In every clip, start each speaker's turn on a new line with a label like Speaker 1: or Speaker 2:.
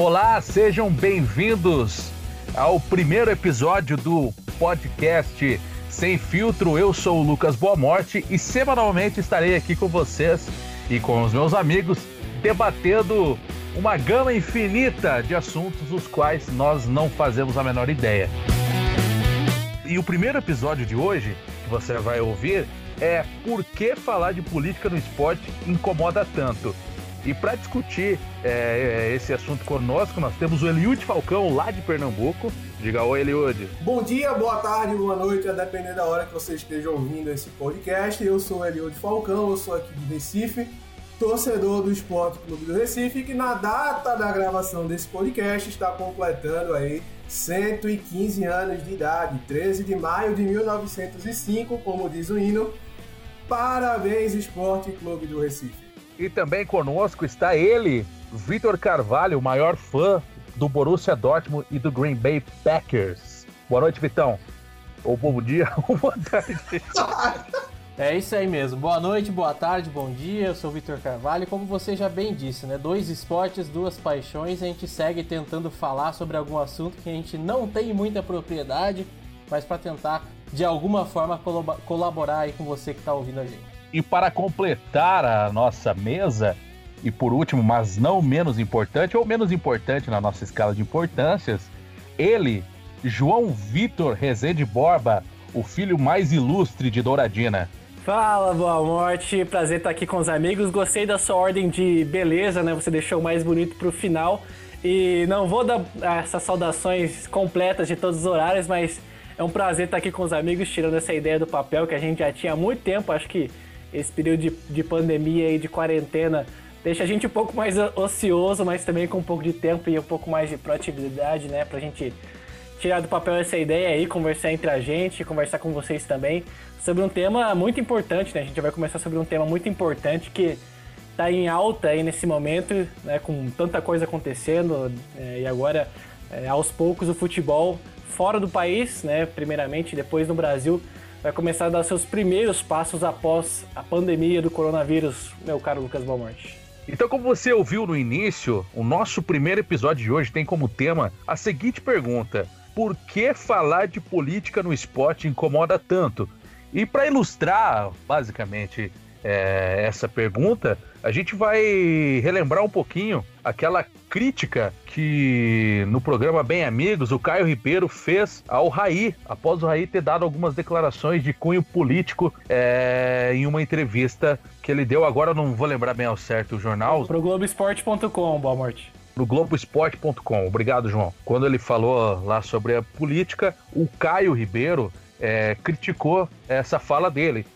Speaker 1: Olá, sejam bem-vindos ao primeiro episódio do podcast Sem Filtro. Eu sou o Lucas Boa Morte e semanalmente estarei aqui com vocês e com os meus amigos debatendo uma gama infinita de assuntos dos quais nós não fazemos a menor ideia. E o primeiro episódio de hoje, que você vai ouvir, é Por que falar de política no esporte incomoda tanto? E para discutir é, esse assunto conosco, nós temos o Eliud Falcão, lá de Pernambuco. Diga oi, Eliud.
Speaker 2: Bom dia, boa tarde, boa noite, a depender da hora que você esteja ouvindo esse podcast. Eu sou o Eliud Falcão, eu sou aqui de Recife, torcedor do Esporte Clube do Recife, que na data da gravação desse podcast está completando aí 115 anos de idade, 13 de maio de 1905, como diz o hino. Parabéns, Esporte Clube do Recife.
Speaker 1: E também conosco está ele, Vitor Carvalho, o maior fã do Borussia Dortmund e do Green Bay Packers. Boa noite, Vitão. Ou bom dia, ou boa tarde.
Speaker 3: É isso aí mesmo. Boa noite, boa tarde, bom dia. Eu sou o Vitor Carvalho. Como você já bem disse, né? Dois esportes, duas paixões. A gente segue tentando falar sobre algum assunto que a gente não tem muita propriedade, mas para tentar de alguma forma colaborar aí com você que está ouvindo a gente.
Speaker 1: E para completar a nossa mesa, e por último, mas não menos importante, ou menos importante na nossa escala de importâncias, ele, João Vitor Rezende Borba, o filho mais ilustre de Douradina.
Speaker 3: Fala, boa morte, prazer estar aqui com os amigos. Gostei da sua ordem de beleza, né? Você deixou o mais bonito pro final. E não vou dar essas saudações completas de todos os horários, mas é um prazer estar aqui com os amigos, tirando essa ideia do papel que a gente já tinha há muito tempo. Acho que esse período de, de pandemia e de quarentena deixa a gente um pouco mais ocioso, mas também com um pouco de tempo e um pouco mais de proatividade, né? Pra gente tirar do papel essa ideia aí, conversar entre a gente, conversar com vocês também sobre um tema muito importante, né? A gente vai começar sobre um tema muito importante que tá em alta aí nesse momento, né? Com tanta coisa acontecendo é, e agora, é, aos poucos, o futebol fora do país, né? Primeiramente, depois no Brasil, vai começar a dar seus primeiros passos após a pandemia do coronavírus, meu caro Lucas Balmorte.
Speaker 1: Então, como você ouviu no início, o nosso primeiro episódio de hoje tem como tema a seguinte pergunta: Por que falar de política no esporte incomoda tanto? E para ilustrar, basicamente, é, essa pergunta, a gente vai relembrar um pouquinho aquela crítica que no programa Bem Amigos o Caio Ribeiro fez ao Raí, após o Raí ter dado algumas declarações de cunho político é, em uma entrevista que ele deu. Agora eu não vou lembrar bem ao certo o jornal.
Speaker 3: Pro Globoesporte.com, boa morte
Speaker 1: no Globoesporte.com. Obrigado, João. Quando ele falou lá sobre a política, o Caio Ribeiro é, criticou essa fala dele.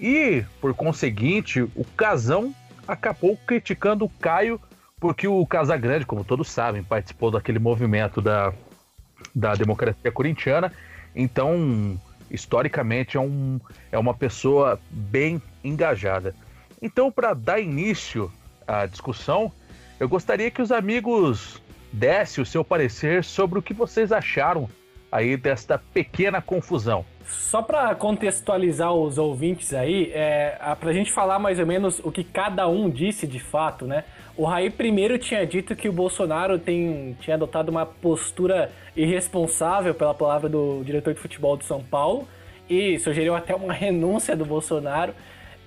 Speaker 1: E, por conseguinte, o Casão acabou criticando o Caio, porque o Casagrande, como todos sabem, participou daquele movimento da, da democracia corintiana. Então, historicamente, é, um, é uma pessoa bem engajada. Então, para dar início à discussão, eu gostaria que os amigos dessem o seu parecer sobre o que vocês acharam aí desta pequena confusão.
Speaker 3: Só para contextualizar os ouvintes aí, é, para a gente falar mais ou menos o que cada um disse de fato, né? O Raí primeiro tinha dito que o Bolsonaro tem, tinha adotado uma postura irresponsável, pela palavra do diretor de futebol de São Paulo, e sugeriu até uma renúncia do Bolsonaro.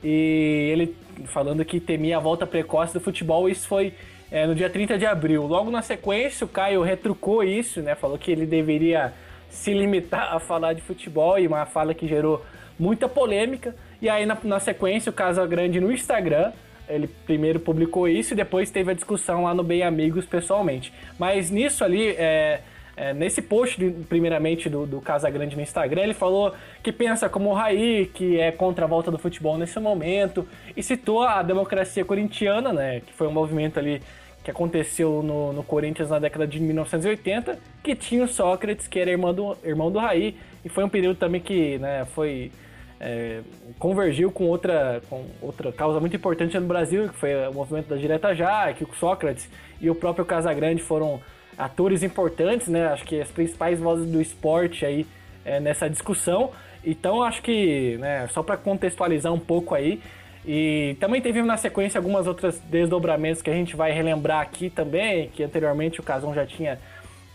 Speaker 3: E ele falando que temia a volta precoce do futebol, isso foi é, no dia 30 de abril. Logo na sequência, o Caio retrucou isso, né? Falou que ele deveria se limitar a falar de futebol e uma fala que gerou muita polêmica. E aí, na, na sequência, o Casa Grande no Instagram, ele primeiro publicou isso e depois teve a discussão lá no Bem Amigos pessoalmente. Mas nisso ali, é, é, nesse post, primeiramente, do, do Casagrande no Instagram, ele falou que pensa como o Raí, que é contra a volta do futebol nesse momento, e citou a democracia corintiana, né, que foi um movimento ali que aconteceu no, no, Corinthians na década de 1980, que tinha o Sócrates, que era irmão do, irmão do Raí, e foi um período também que né, foi é, convergiu com outra, com outra causa muito importante no Brasil, que foi o movimento da Direta Já, que o Sócrates e o próprio Casagrande foram atores importantes, né? Acho que as principais vozes do esporte aí é, nessa discussão. Então acho que, né, só para contextualizar um pouco aí,
Speaker 4: E também teve na sequência algumas outras desdobramentos que a gente vai relembrar aqui também, que anteriormente o Casão já tinha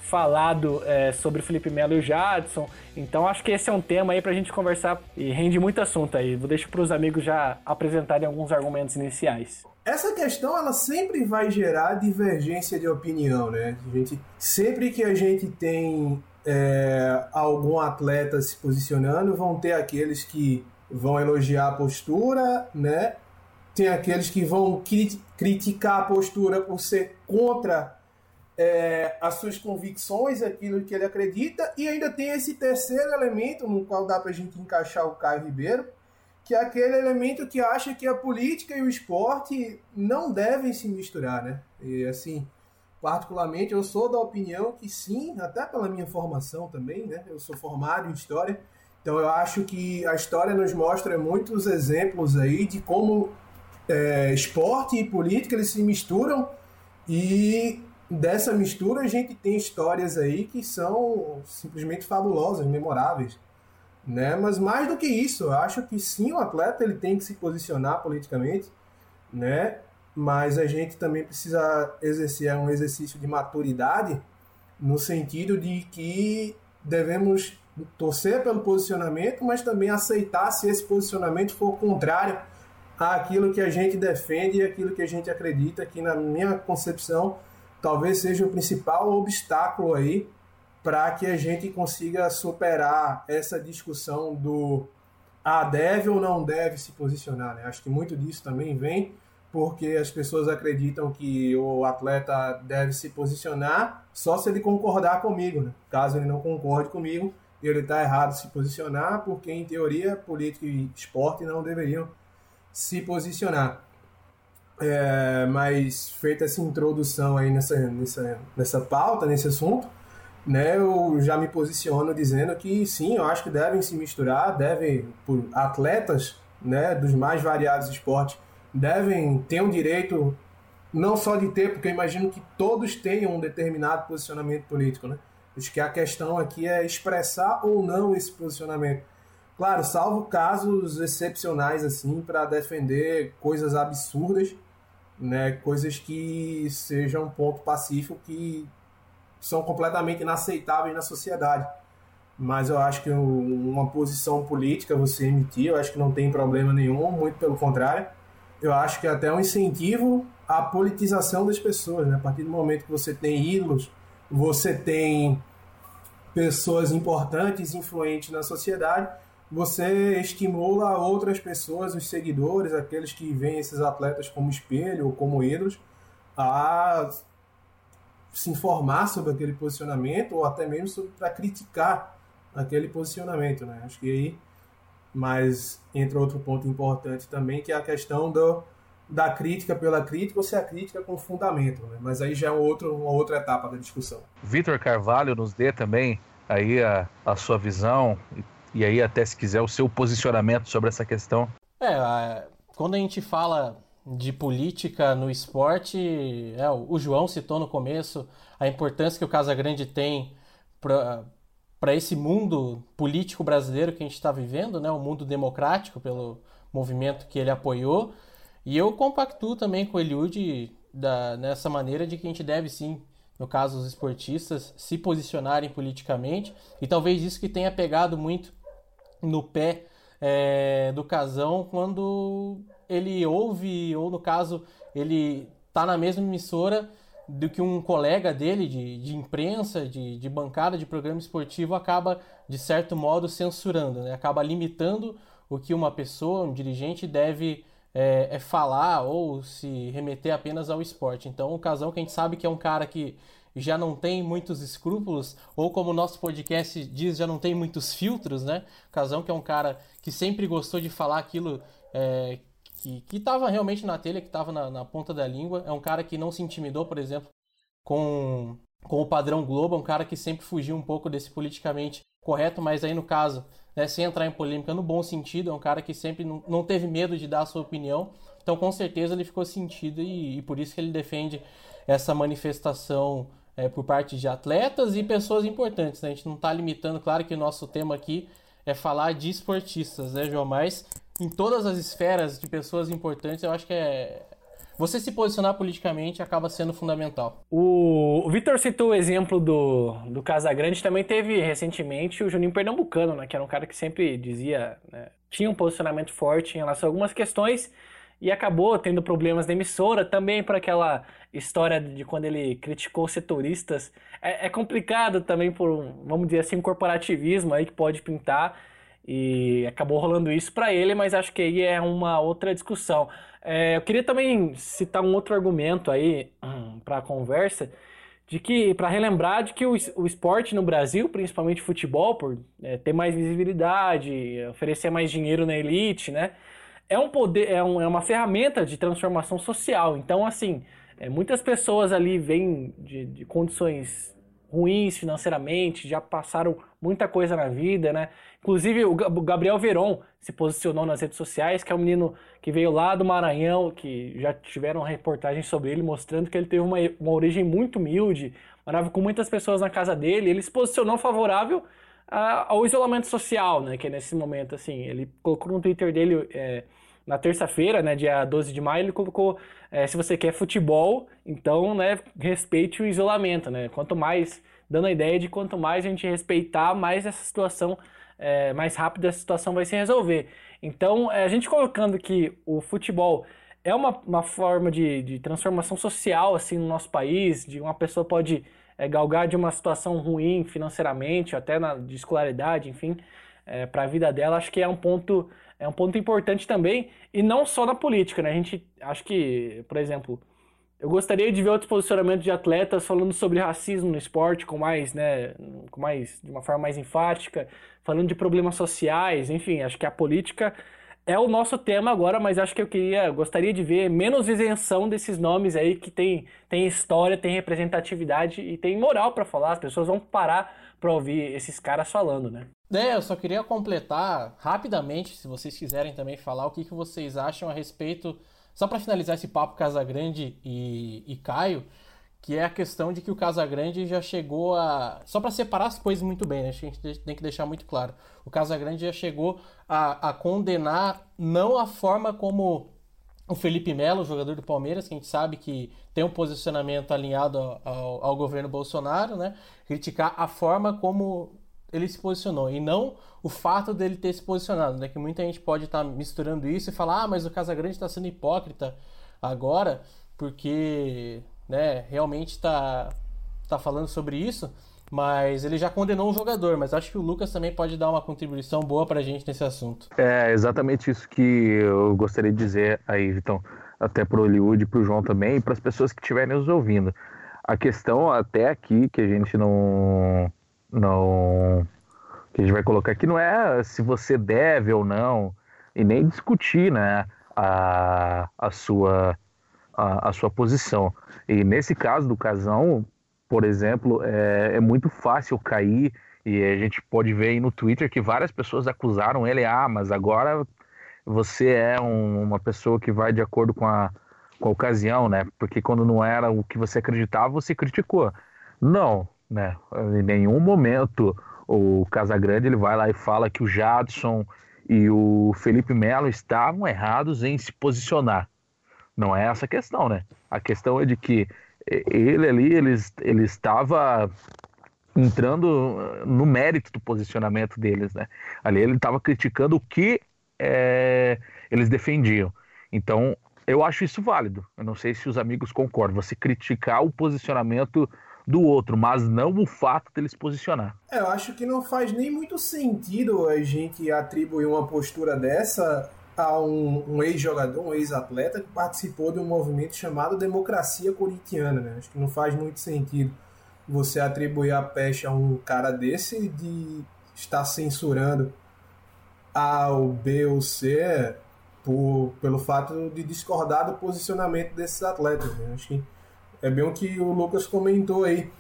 Speaker 4: falado é, sobre Felipe Melo e o Jadson. Então acho que esse é um tema aí pra gente conversar e rende muito assunto aí. Vou deixar para os amigos já apresentarem alguns argumentos iniciais.
Speaker 2: Essa questão ela sempre vai gerar divergência de opinião, né? A gente, sempre que a gente tem é, algum atleta se posicionando, vão ter aqueles que vão elogiar a postura, né? Tem aqueles que vão cri criticar a postura por ser contra é, as suas convicções, aquilo que ele acredita, e ainda tem esse terceiro elemento no qual dá para a gente encaixar o Caio Ribeiro, que é aquele elemento que acha que a política e o esporte não devem se misturar, né? E assim, particularmente eu sou da opinião que sim, até pela minha formação também, né? Eu sou formado em história, então eu acho que a história nos mostra muitos exemplos aí de como é, esporte e política eles se misturam e dessa mistura a gente tem histórias aí que são simplesmente fabulosas, memoráveis, né? Mas mais do que isso, eu acho que sim, o atleta ele tem que se posicionar politicamente, né? Mas a gente também precisa exercer um exercício de maturidade no sentido de que devemos torcer pelo posicionamento, mas também aceitar se esse posicionamento for contrário àquilo que a gente defende e aquilo que a gente acredita, que na minha concepção talvez seja o principal obstáculo aí para que a gente consiga superar essa discussão do ah, deve ou não deve se posicionar. Né? Acho que muito disso também vem porque as pessoas acreditam que o atleta deve se posicionar só se ele concordar comigo. Né? Caso ele não concorde comigo, ele está errado se posicionar, porque em teoria política e esporte não deveriam se posicionar. É, mas feita essa introdução aí nessa, nessa, nessa pauta, nesse assunto, né, eu já me posiciono dizendo que sim, eu acho que devem se misturar, devem, por atletas né, dos mais variados esportes, devem ter um direito não só de ter, porque eu imagino que todos tenham um determinado posicionamento político, né? Acho que a questão aqui é expressar ou não esse posicionamento. Claro, salvo casos excepcionais assim para defender coisas absurdas, né, coisas que sejam um ponto pacífico que são completamente inaceitáveis na sociedade. Mas eu acho que uma posição política você emitir, eu acho que não tem problema nenhum, muito pelo contrário. Eu acho que é até um incentivo à politização das pessoas, né? A partir do momento que você tem ídolos, você tem pessoas importantes, influentes na sociedade, você estimula outras pessoas, os seguidores, aqueles que veem esses atletas como espelho ou como ídolos, a se informar sobre aquele posicionamento ou até mesmo para criticar aquele posicionamento, né? Acho que aí, mas entra outro ponto importante também, que é a questão do, da crítica pela crítica ou se a crítica com fundamento, né? Mas aí já é outro, uma outra etapa da discussão.
Speaker 1: Vitor Carvalho nos dê também aí a, a sua visão e aí até se quiser o seu posicionamento sobre essa questão.
Speaker 4: É, quando a gente fala de política no esporte, é, o João citou no começo a importância que o Casagrande tem para esse mundo político brasileiro que a gente está vivendo, né, o mundo democrático pelo movimento que ele apoiou. E eu compactuo também com o Eliud da, nessa maneira de que a gente deve sim, no caso os esportistas, se posicionarem politicamente. E talvez isso que tenha pegado muito no pé é, do Casão quando ele ouve, ou no caso, ele tá na mesma emissora do que um colega dele de, de imprensa, de, de bancada de programa esportivo acaba, de certo modo, censurando, né? acaba limitando o que uma pessoa, um dirigente, deve é, é falar ou se remeter apenas ao esporte. Então, o Casão, que a gente sabe que é um cara que já não tem muitos escrúpulos, ou como o nosso podcast diz, já não tem muitos filtros, né? O Casão, que é um cara que sempre gostou de falar aquilo é, que estava realmente na telha, que estava na, na, ponta da língua. É um cara que não se intimidou, por exemplo, com, com o padrão Globo, é um cara que sempre fugiu um pouco desse politicamente correto, mas aí no caso, né, sem entrar em polêmica, no bom sentido, é um cara que sempre não, não teve medo de dar a sua opinião. Então, com certeza, ele ficou sentido e, e por isso que ele defende essa manifestação é, por parte de atletas e pessoas importantes. Né? A gente não está limitando, claro que o nosso tema aqui é falar de esportistas, né, João? Mas em todas as esferas de pessoas importantes, eu acho que é. Você se posicionar politicamente acaba sendo fundamental.
Speaker 3: O, o Vitor citou o exemplo do, do Casagrande, também teve recentemente o Juninho Pernambucano, né, que era um cara que sempre dizia, né, tinha um posicionamento forte em relação a algumas questões e acabou tendo problemas na emissora também por aquela história de quando ele criticou setoristas. É, é complicado também por, vamos dizer assim, um corporativismo aí que pode pintar e acabou rolando isso para ele, mas acho que aí é uma outra discussão. É, eu queria também citar um outro argumento aí hum, para a conversa, de que para relembrar de que o, o esporte no Brasil, principalmente futebol, por é, ter mais visibilidade, oferecer mais dinheiro na elite, né, é um poder, é, um, é uma ferramenta de transformação social. Então, assim, é, muitas pessoas ali vêm de, de condições ruins financeiramente, já passaram muita coisa na vida, né? Inclusive o Gabriel Veron se posicionou nas redes sociais, que é um menino que veio lá do Maranhão, que já tiveram reportagens sobre ele mostrando que ele teve uma, uma origem muito humilde, morava com muitas pessoas na casa dele, ele se posicionou favorável ao isolamento social, né? Que é nesse momento, assim, ele colocou no Twitter dele é, na terça-feira, né, dia 12 de maio, ele colocou é, se você quer futebol, então, né, respeite o isolamento, né? Quanto mais, dando a ideia de quanto mais a gente respeitar, mais essa situação, é, mais rápido essa situação vai se resolver. Então, é, a gente colocando que o futebol é uma, uma forma de, de transformação social, assim, no nosso país, de uma pessoa pode é, galgar de uma situação ruim financeiramente, até na, de escolaridade, enfim, é, para a vida dela, acho que é um ponto é um ponto importante também, e não só na política, né? A gente, acho que, por exemplo, eu gostaria de ver outros posicionamentos de atletas falando sobre racismo no esporte com mais, né, com mais, de uma forma mais enfática, falando de problemas sociais, enfim, acho que a política é o nosso tema agora, mas acho que eu queria, gostaria de ver menos isenção desses nomes aí que tem, tem história, tem representatividade e tem moral para falar, as pessoas vão parar para ouvir esses caras falando, né?
Speaker 4: É, eu só queria completar rapidamente, se vocês quiserem também falar o que, que vocês acham a respeito, só para finalizar esse papo Casagrande e, e Caio, que é a questão de que o Casagrande já chegou a. Só para separar as coisas muito bem, né? a gente tem que deixar muito claro. O Casagrande já chegou a, a condenar não a forma como o Felipe Melo, jogador do Palmeiras, que a gente sabe que tem um posicionamento alinhado ao, ao, governo Bolsonaro, né? Criticar a forma como ele se posicionou e não o fato dele ter se posicionado, né? Que muita gente pode estar tá misturando isso e falar, ah, mas o Casagrande está sendo hipócrita agora porque, né? Realmente está tá falando sobre isso, mas ele já condenou um jogador. Mas acho que o Lucas também pode dar uma contribuição boa para a gente nesse assunto.
Speaker 1: É exatamente isso que eu gostaria de dizer aí, Vitão, até para o Hollywood, para o João também e para as pessoas que estiverem nos ouvindo. A questão até aqui que a gente não não que a gente vai colocar aqui não é se você deve ou não e nem discutir né a, a sua a, a sua posição e nesse caso do casão por exemplo é, é muito fácil cair e a gente pode ver aí no Twitter que várias pessoas acusaram ele ah mas agora você é um, uma pessoa que vai de acordo com a, com a ocasião né porque quando não era o que você acreditava você criticou não né? Em nenhum momento o Casagrande ele vai lá e fala que o Jadson e o Felipe Melo estavam errados em se posicionar. Não é essa a questão, né? A questão é de que ele ali ele, ele estava entrando no mérito do posicionamento deles, né? Ali ele estava criticando o que é, eles defendiam. Então eu acho isso válido. Eu não sei se os amigos concordam. Você criticar o posicionamento do outro, mas não o fato dele se posicionar.
Speaker 2: É, eu acho que não faz nem muito sentido a gente atribuir uma postura dessa a um, um ex-jogador, um ex-atleta que participou de um movimento chamado Democracia Corintiana. Né? Acho que não faz muito sentido você atribuir a peste a um cara desse de estar censurando A ou B ou C por, pelo fato de discordar do posicionamento desses atletas. Né? Acho que é bem o que o Lucas comentou aí.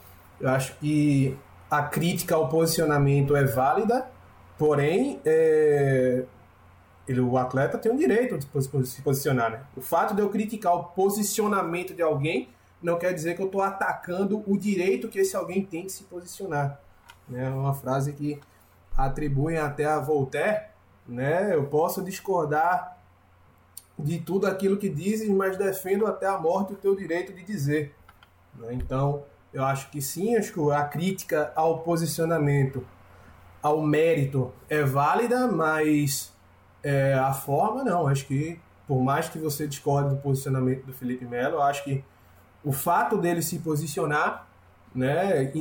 Speaker 2: Eu acho que a crítica ao posicionamento é válida, porém, é, ele, o atleta tem o direito de se posicionar. Né? O fato de eu criticar o posicionamento de alguém não quer dizer que eu estou atacando o direito que esse alguém tem de se posicionar. Né? É uma frase que atribuem até a Voltaire, né? Eu posso discordar de tudo aquilo que dizes, mas defendo até a morte o teu direito de dizer. Né? Então, eu acho que sim, acho que a crítica ao posicionamento, ao mérito é válida, mas é, a forma não. Acho que, por mais que você discorde do posicionamento do Felipe Melo, acho que o fato dele se posicionar, né,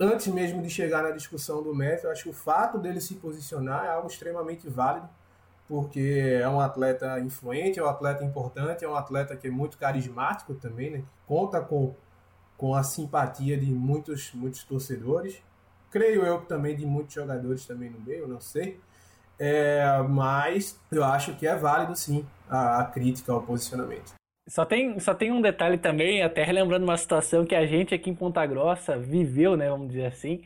Speaker 2: antes mesmo de chegar na discussão do mérito, acho que o fato dele se posicionar é algo extremamente válido porque é um atleta influente, é um atleta importante, é um atleta que é muito carismático também, né? Conta com, com a simpatia de muitos, muitos torcedores. Creio eu que também de muitos jogadores também no meio, não sei. É, mas eu acho que é válido sim a, a crítica ao posicionamento.
Speaker 3: Só tem, só tem um detalhe também, até relembrando uma situação que a gente aqui em Ponta Grossa viveu, né, vamos dizer assim,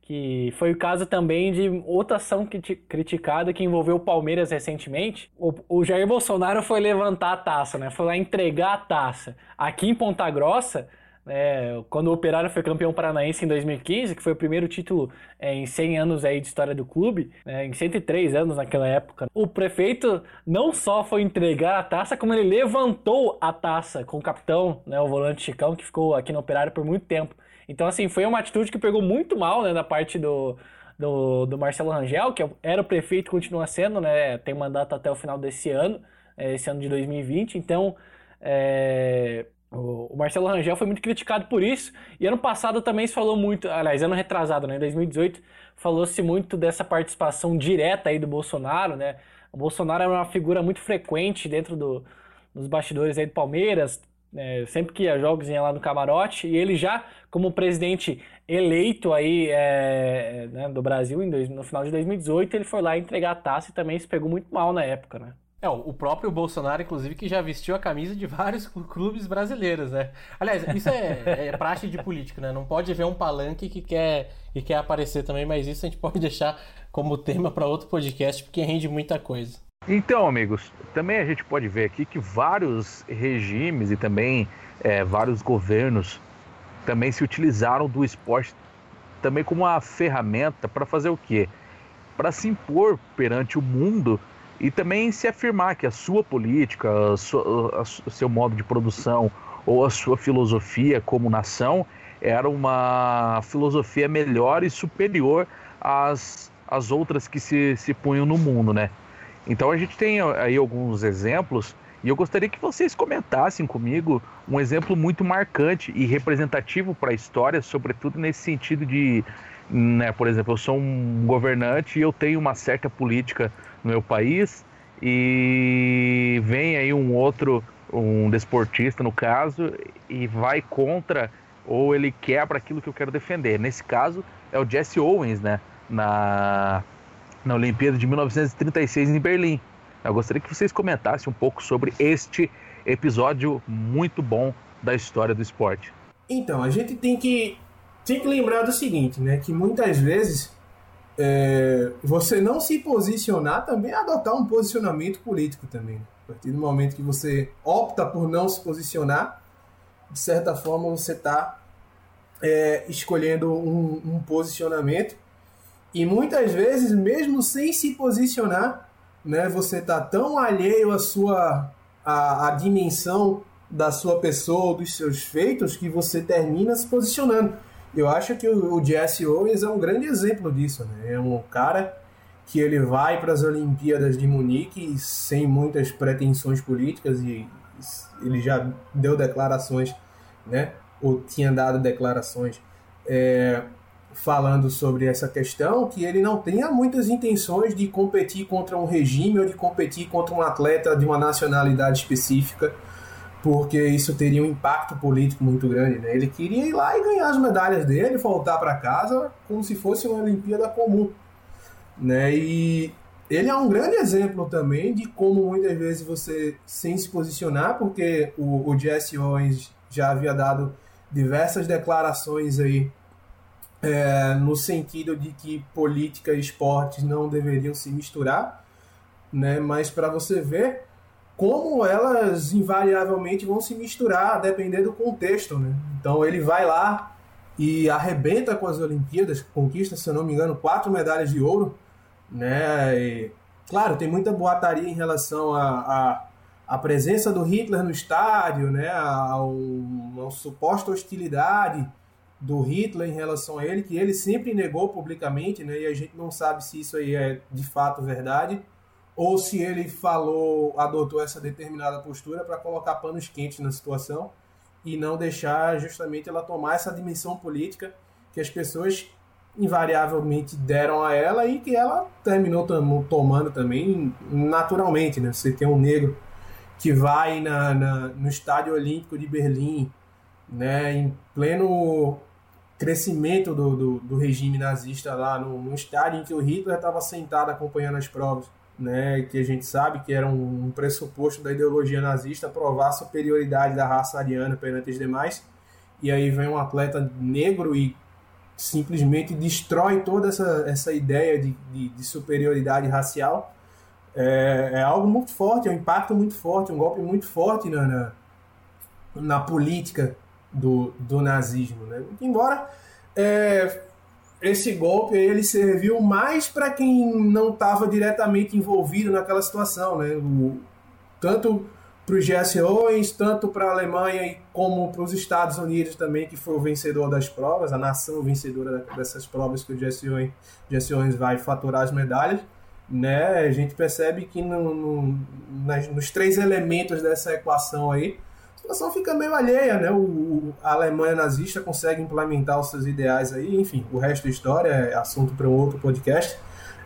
Speaker 3: que foi o caso também de outra ação criticada que envolveu o Palmeiras recentemente. O, o, Jair Bolsonaro foi levantar a taça, né? Foi lá entregar a taça. Aqui em Ponta Grossa, é, quando o Operário foi campeão paranaense em 2015, que foi o primeiro título é, em 100 anos aí de história do clube, é, em 103 anos naquela época, o prefeito não só foi entregar a taça, como ele levantou a taça com o capitão, né, o volante Chicão, que ficou aqui no Operário por muito tempo. Então, assim, foi uma atitude que pegou muito mal, né, da parte do, do, do Marcelo Rangel, que era o prefeito continua sendo, né, tem mandato até o final desse ano, é, esse ano de 2020. Então, é, o, Marcelo Rangel foi muito criticado por isso. E ano passado também se falou muito, aliás, ano retrasado, né, em 2018, falou-se muito dessa participação direta aí do Bolsonaro, né? O Bolsonaro era uma figura muito frequente dentro do, dos bastidores aí do Palmeiras, é, sempre que ia jogos ia lá no camarote, e ele já, como presidente eleito aí é, né, do Brasil dois, no final de 2018, ele foi lá entregar a taça e também se pegou muito mal na época, né?
Speaker 4: É, o próprio Bolsonaro, inclusive, que já vestiu a camisa de vários clubes brasileiros, né? Aliás, isso é, é praxe de político, né? Não pode ver um palanque que quer, que quer aparecer também, mas isso a gente pode deixar como tema para outro podcast, porque rende muita coisa.
Speaker 1: Então, amigos, também a gente pode ver aqui que vários regimes e também é, vários governos também se utilizaram do esporte também como uma ferramenta para fazer o quê? Para se impor perante o mundo e também se afirmar que a sua política, a sua, a, o seu modo de produção ou a sua filosofia como nação era uma filosofia melhor e superior às, às outras que se, se punham no mundo, né? Então a gente tem aí alguns exemplos e eu gostaria que vocês comentassem comigo um exemplo muito marcante e representativo para a história, sobretudo nesse sentido de, né, por exemplo, eu sou um governante e eu tenho uma certa política no meu país e vem aí um outro, um desportista no caso, e vai contra ou ele quebra aquilo que eu quero defender. Nesse caso é o Jesse Owens, né, na na Olimpíada de 1936 em Berlim. Eu gostaria que vocês comentassem um pouco sobre este episódio muito bom da história do esporte.
Speaker 2: Então, a gente tem que, tem que lembrar do seguinte, né? Que muitas vezes é, você não se posicionar também é adotar um posicionamento político também. A partir do momento que você opta por não se posicionar, de certa forma você está é, escolhendo um, um posicionamento e muitas vezes, mesmo sem se posicionar, né, você está tão alheio à sua à dimensão da sua pessoa, dos seus feitos, que você termina se posicionando. Eu acho que o, Jesse Owens é um grande exemplo disso. Né? É um cara que ele vai para as Olimpíadas de Munique sem muitas pretensões políticas e ele já deu declarações, né? Ou tinha dado declarações é, falando sobre essa questão que ele não tenha muitas intenções de competir contra um regime ou de competir contra um atleta de uma nacionalidade específica, porque isso teria um impacto político muito grande. Né? Ele queria ir lá e ganhar as medalhas dele, voltar para casa como se fosse uma Olimpíada comum. Né? E ele é um grande exemplo também de como muitas vezes você, sem se posicionar, porque o, o Jesse Owens já havia dado diversas declarações aí é, no sentido de que política e esportes não deveriam se misturar, né? mas para você ver como elas invariavelmente vão se misturar a depender do contexto. Né? Então ele vai lá e arrebenta com as Olimpíadas, conquista, se eu não me engano, quatro medalhas de ouro, né? E Claro, tem muita boataria em relação a, a a presença do Hitler no estádio, né, a, uma suposta hostilidade do Hitler em relação a ele, que ele sempre negou publicamente, né, e a gente não sabe se isso aí é de fato verdade, ou se ele falou, adotou essa determinada postura para colocar panos quentes na situação e não deixar justamente ela tomar essa dimensão política que as pessoas invariavelmente deram a ela e que ela terminou tomando também naturalmente, né? Você tem um negro que vai na, na, no Estádio Olímpico de Berlim, né, em pleno crescimento do, do, do regime nazista lá, no, no, estádio em que o Hitler estava sentado acompanhando as provas, né, que a gente sabe que era um, pressuposto da ideologia nazista provar a superioridade da raça ariana perante os demais, e aí vem um atleta negro e simplesmente destrói toda essa, essa ideia de, de, de superioridade racial é, é, algo muito forte, é um impacto muito forte, um golpe muito forte na, na, na política do, do nazismo. Né? Embora é, esse golpe ele serviu mais para quem não estava diretamente envolvido naquela situação, né? O, tanto para os Owens, tanto para a Alemanha como para os Estados Unidos também, que foi o vencedor das provas, a nação vencedora dessas provas que o Jesse Owens vai faturar as medalhas né? A gente percebe que no, no, nas, nos três elementos dessa equação aí, situação fica meio alheia, né? O, a Alemanha nazista consegue implementar os seus ideais aí, enfim, o resto da história é assunto para um outro podcast.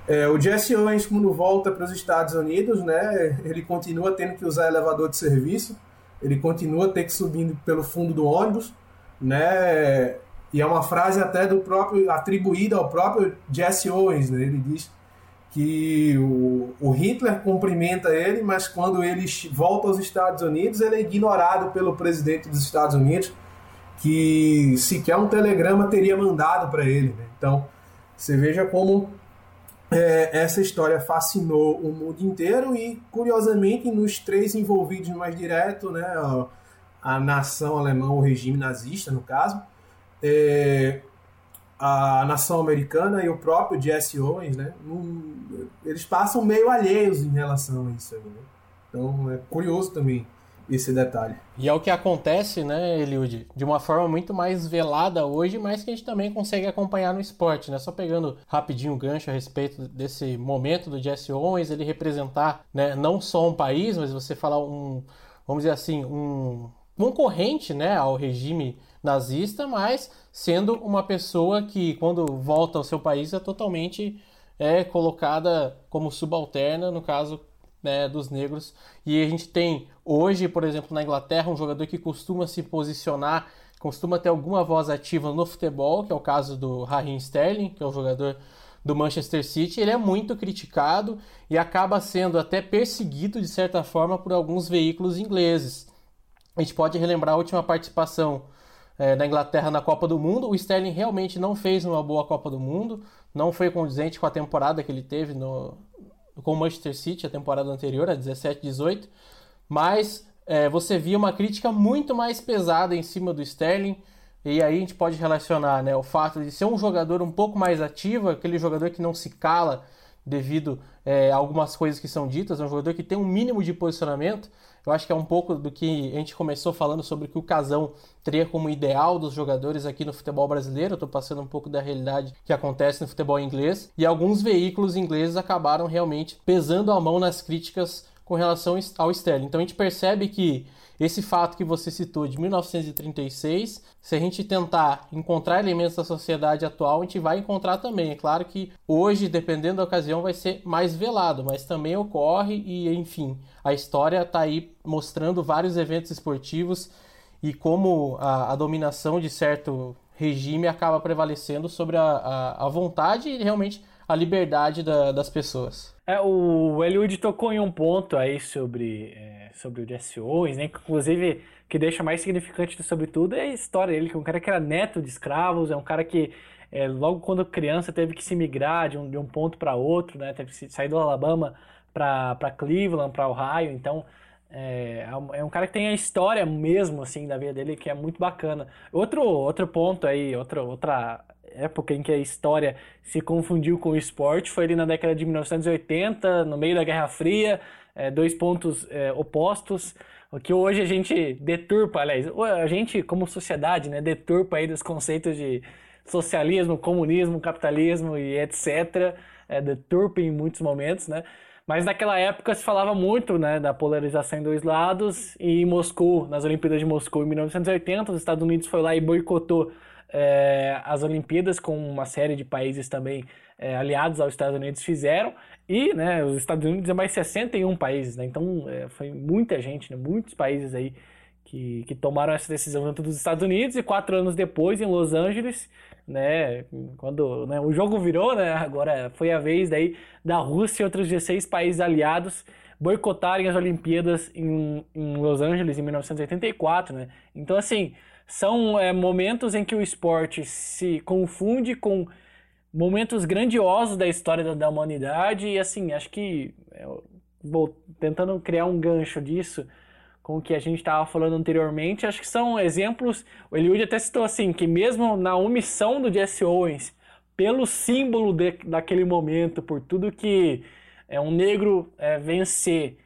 Speaker 2: É, o Jesse Owens, quando volta para os Estados Unidos, né, ele continua tendo que usar elevador de serviço, ele continua ter que subir pelo fundo do ônibus, né, e é uma frase até do próprio atribuída ao próprio Jesse Owens, né, ele diz que o, o, Hitler cumprimenta ele, mas quando ele volta aos Estados Unidos, ele é ignorado pelo presidente dos Estados Unidos, que sequer um telegrama teria mandado para ele. Né? Então, você veja como é, essa história fascinou o mundo inteiro e, curiosamente, nos três envolvidos mais direto, né, a, a nação alemã, o regime nazista, no caso, é, a nação americana e o próprio Jesse Owens, né, eles passam meio alheios em relação a isso. Né? Então é curioso também esse detalhe.
Speaker 4: E é o que acontece, né, Eliud, de uma forma muito mais velada hoje, mas que a gente também consegue acompanhar no esporte, né? Só pegando rapidinho o gancho a respeito desse momento do Jesse Owens, ele representar, né, não só um país, mas você falar um, vamos dizer assim, um concorrente, né, ao regime nazista, mas sendo uma pessoa que, quando volta ao seu país, é totalmente é, colocada como subalterna, no caso né, dos negros. E a gente tem hoje, por exemplo, na Inglaterra, um jogador que costuma se posicionar, costuma ter alguma voz ativa no futebol, que é o caso do Raheem Sterling, que é o jogador do Manchester City, ele é muito criticado e acaba sendo até perseguido de certa forma por alguns veículos ingleses. A gente pode relembrar a última participação é, da Inglaterra na Copa do Mundo. O Sterling realmente não fez uma boa Copa do Mundo, não foi condizente com a temporada que ele teve no, com o Manchester City, a temporada anterior, a 17-18, mas é, você via uma crítica muito mais pesada em cima do Sterling. E aí a gente pode relacionar né, o fato de ser um jogador um pouco mais ativo, aquele jogador que não se cala devido é, a algumas coisas que são ditas, é um jogador que tem um mínimo de posicionamento. Eu acho que é um pouco do que a gente começou falando sobre que o Casão teria como ideal dos jogadores aqui no futebol brasileiro. Eu estou passando um pouco da realidade que acontece no futebol inglês. E alguns veículos ingleses acabaram realmente pesando a mão nas críticas com relação ao Sterling. Então a gente percebe que esse fato que você citou de 1936, se a gente tentar encontrar elementos da sociedade atual, a gente vai encontrar também. É claro que hoje, dependendo da ocasião, vai ser mais velado, mas também ocorre e, enfim, a história está aí mostrando vários eventos esportivos e como a, a dominação de certo regime acaba prevalecendo sobre a, a, a vontade e realmente a liberdade da, das pessoas.
Speaker 3: É, o Eliud tocou em um ponto aí sobre, é, sobre o Jesse Owens, né? Inclusive, que deixa mais significante sobre tudo é a história dele, que é um cara que era neto de escravos, é um cara que é, logo quando criança teve que se migrar de um, de um ponto para outro, né? Teve que sair do Alabama para Cleveland, para Ohio, então é, é, é um cara que tem a história mesmo assim da vida dele que é muito bacana. Outro outro ponto aí, outra outra época em que a história se confundiu com o esporte foi ali na década de 1980, no meio da Guerra Fria, é, dois pontos é, opostos, o que hoje a gente deturpa, aliás, a gente como sociedade, né, deturpa aí dos conceitos de socialismo, comunismo, capitalismo e etc. É, deturpa em muitos momentos, né? Mas naquela época se falava muito né, da polarização em dois lados, e em Moscou, nas Olimpíadas de Moscou em 1980, os Estados Unidos foi lá e boicotou é, as Olimpíadas, com uma série de países também é, aliados aos Estados Unidos fizeram, e né, os Estados Unidos é mais 61 países, né, então é, foi muita gente, né, muitos países aí que, que tomaram essa decisão dentro dos Estados Unidos, e quatro anos depois, em Los Angeles, né? Quando né, o jogo virou, né? Agora foi a vez daí da Rússia e outros 16 países aliados boicotarem as Olimpíadas em, em Los Angeles em 1984, né? Então assim são é, momentos em que o esporte se confunde com momentos grandiosos da história da, da humanidade e assim acho que é, vou tentando criar um gancho disso com o que a gente estava falando anteriormente, acho que são exemplos. O Eliud até citou assim, que mesmo na omissão do Jesse Owens, pelo símbolo de, daquele momento, por tudo que é um negro é, vencer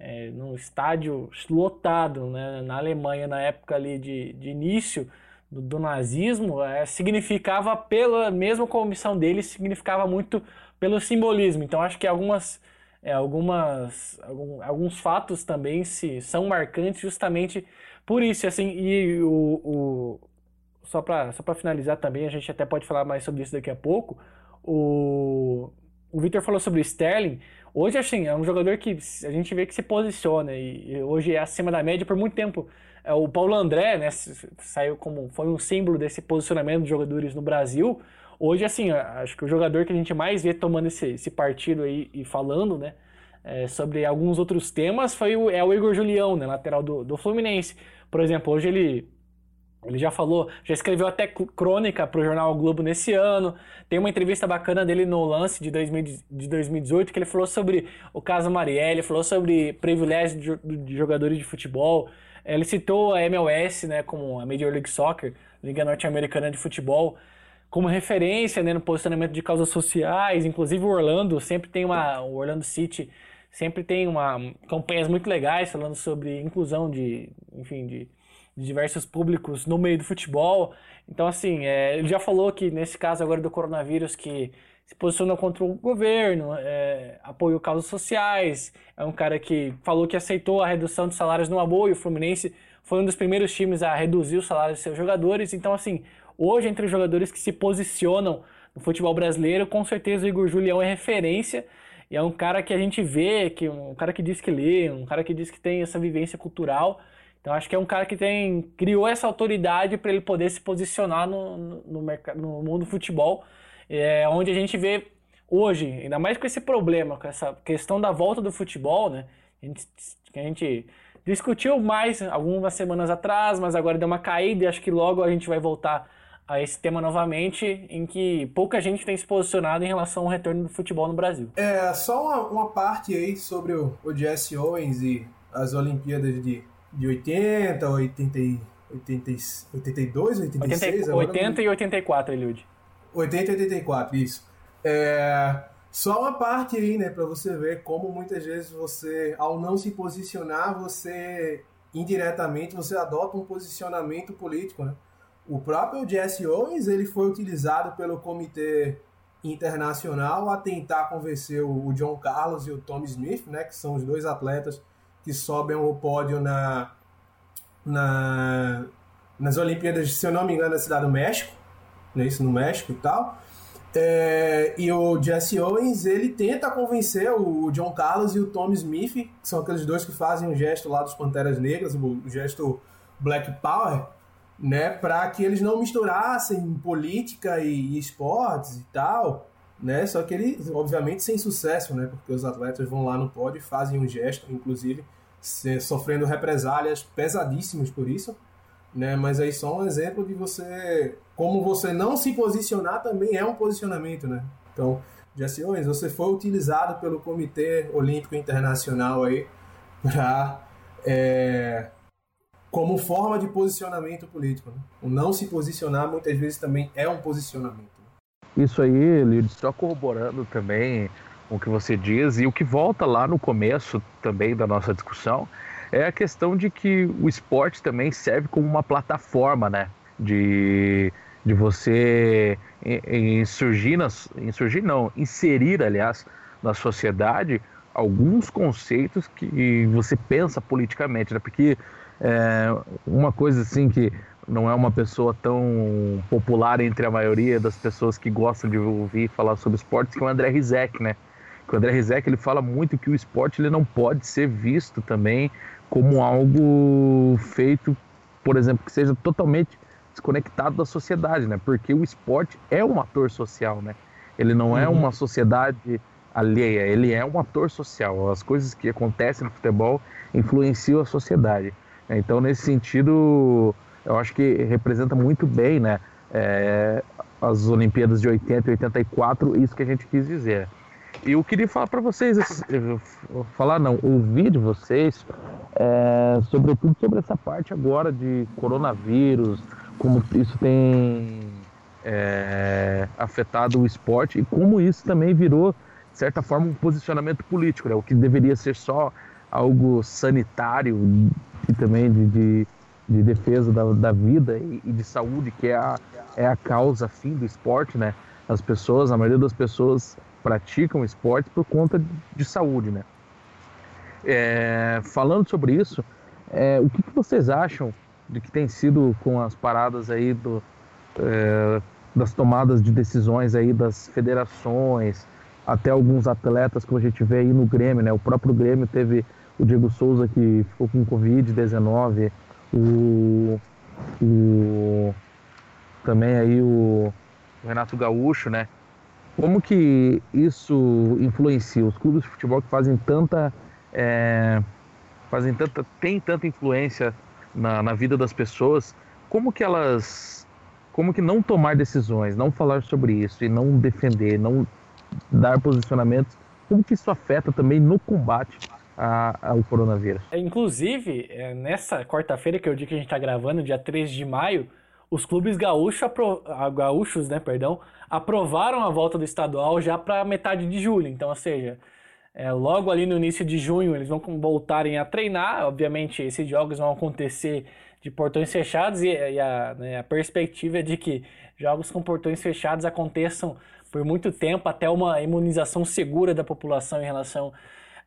Speaker 3: é, no estádio lotado né, na Alemanha, na época ali de, de início do, do nazismo, é, significava, pela, mesmo com a omissão dele, significava muito pelo simbolismo. Então acho que algumas é, algumas, algum, alguns fatos também se são marcantes justamente por isso. Assim, e o, o só para só finalizar também, a gente até pode falar mais sobre isso daqui a pouco. O, o Victor falou sobre o Sterling. Hoje, assim, é um jogador que a gente vê que se posiciona e, hoje é acima da média por muito tempo. É, o Paulo André, né, saiu como foi um símbolo desse posicionamento de jogadores no Brasil. Hoje, assim, acho que o jogador que a gente mais vê tomando esse, esse partido aí e falando, né, é, sobre alguns outros temas foi o, é o Igor Julião, né, lateral do, do Fluminense. Por exemplo, hoje ele, ele já falou, já escreveu até crônica para o jornal o Globo nesse ano. Tem uma entrevista bacana dele no lance de, 2000, de 2018 que ele falou sobre o caso Marielle, falou sobre privilégio de, jogadores de futebol. Ele citou a MLS, né, como a Major League Soccer, Liga Norte-Americana de Futebol como referência né, no posicionamento de causas sociais, inclusive o Orlando sempre tem uma. O Orlando City sempre tem uma campanhas muito legais falando sobre inclusão de, enfim, de, de diversos públicos no meio do futebol. Então, assim, é, ele já falou que nesse caso agora do coronavírus que se posiciona contra o governo, é, apoiou causas sociais, é um cara que falou que aceitou a redução de salários no boa e o Fluminense foi um dos primeiros times a reduzir os salários de seus jogadores. Então, assim, Hoje, entre os jogadores que se posicionam no futebol brasileiro, com certeza o Igor Julião é referência. E é um cara que a gente vê, que um cara que diz que lê, um cara que diz que tem essa vivência cultural. Então acho que é um cara que tem criou essa autoridade para ele poder se posicionar no, no, no, mundo do futebol, é, onde a gente vê hoje, ainda mais com esse problema, com essa questão da volta do futebol, né? A gente, a gente discutiu mais algumas semanas atrás, mas agora deu uma caída e acho que logo a gente vai voltar a esse tema novamente, em que pouca gente tem se posicionado em relação ao retorno do futebol no Brasil.
Speaker 2: É, só uma, uma parte aí sobre o, o Jesse Owens e as Olimpíadas de, de 80, 80, 80, 82, 86?
Speaker 3: 80, 80 e 84, Eliud.
Speaker 2: 80 e 84, isso. É, só uma parte aí, né, para você ver como muitas vezes você, ao não se posicionar, você indiretamente você adota um posicionamento político, né? O próprio Jesse Owens ele foi utilizado pelo Comitê Internacional a tentar convencer o John Carlos e o Tom Smith, né, que são os dois atletas que sobem ao pódio na, na, nas Olimpíadas, se eu não me engano, da cidade do México, né, isso no México e tal. É, e o Jesse Owens ele tenta convencer o John Carlos e o Tom Smith, que são aqueles dois que fazem o gesto lá dos Panteras Negras, o gesto Black Power, né, para que eles não misturassem política e, e, esportes e tal, né? Só que eles, obviamente, sem sucesso, né? Porque os atletas vão lá no pódio e fazem um gesto, inclusive sofrendo represálias pesadíssimas por isso, né? Mas aí só um exemplo de você, como você não se posicionar também é um posicionamento, né? Então, Jesse Owens, você foi utilizado pelo Comitê Olímpico Internacional aí para é, como forma de posicionamento político. Né? O não se posicionar muitas vezes também é um posicionamento.
Speaker 1: Isso aí, Lídio, só corroborando também o que você diz e o que volta lá no começo também da nossa discussão é a questão de que o esporte também serve como uma plataforma, né? De, de você insurgir, nas, insurgir, não, inserir, aliás, na sociedade alguns conceitos que você pensa politicamente, né? Porque é, uma coisa assim que não é uma pessoa tão popular entre a maioria das pessoas que gostam de ouvir falar sobre esportes, que é o André Rizek, né? Que o André Rizek ele fala muito que o esporte ele não pode ser visto também como algo feito, por exemplo, que seja totalmente desconectado da sociedade, né? Porque o esporte é um ator social, né? Ele não é uhum. uma sociedade alheia, ele é um ator social. As coisas que acontecem no futebol influenciam a sociedade. Então, nesse sentido, eu acho que representa muito bem, né? É, as Olimpíadas de 80 e 84, isso que a gente quis dizer. E eu queria falar para vocês, falar não, ouvir de vocês, é, sobretudo sobre essa parte agora de coronavírus, como isso tem é, afetado o esporte e como isso também virou, de certa forma, um posicionamento político, né? o que deveria ser só algo sanitário e também de, de, de defesa da, da vida e, e, de saúde, que é a, é a causa fim do esporte, né? As pessoas, a maioria das pessoas praticam esporte por conta de saúde, né? É, falando sobre isso, é, o que, que, vocês acham de que tem sido com as paradas aí do, é, das tomadas de decisões aí das federações, até alguns atletas que a gente vê aí no Grêmio, né? O próprio Grêmio teve o Diego Souza que ficou com Covid-19, o, o, também aí o Renato Gaúcho, né? Como que isso influencia os clubes de futebol que fazem tanta, é, fazem tanta, tem tanta influência na, na vida das pessoas? Como que elas, como que não tomar decisões, não falar sobre isso e não defender, não dar posicionamentos? Como que isso afeta também no combate ao coronavírus.
Speaker 3: É, inclusive, é, nessa quarta-feira, que é o dia que a gente está gravando, dia 3 de maio, os clubes gaúcho, apro... gaúchos né, perdão, aprovaram a volta do estadual já para metade de julho. Então, ou seja, é, logo ali no início de junho eles vão voltarem a treinar. Obviamente, esses jogos vão acontecer de portões fechados e, e a, né, a perspectiva é de que jogos com portões fechados aconteçam por muito tempo até uma imunização segura da população em relação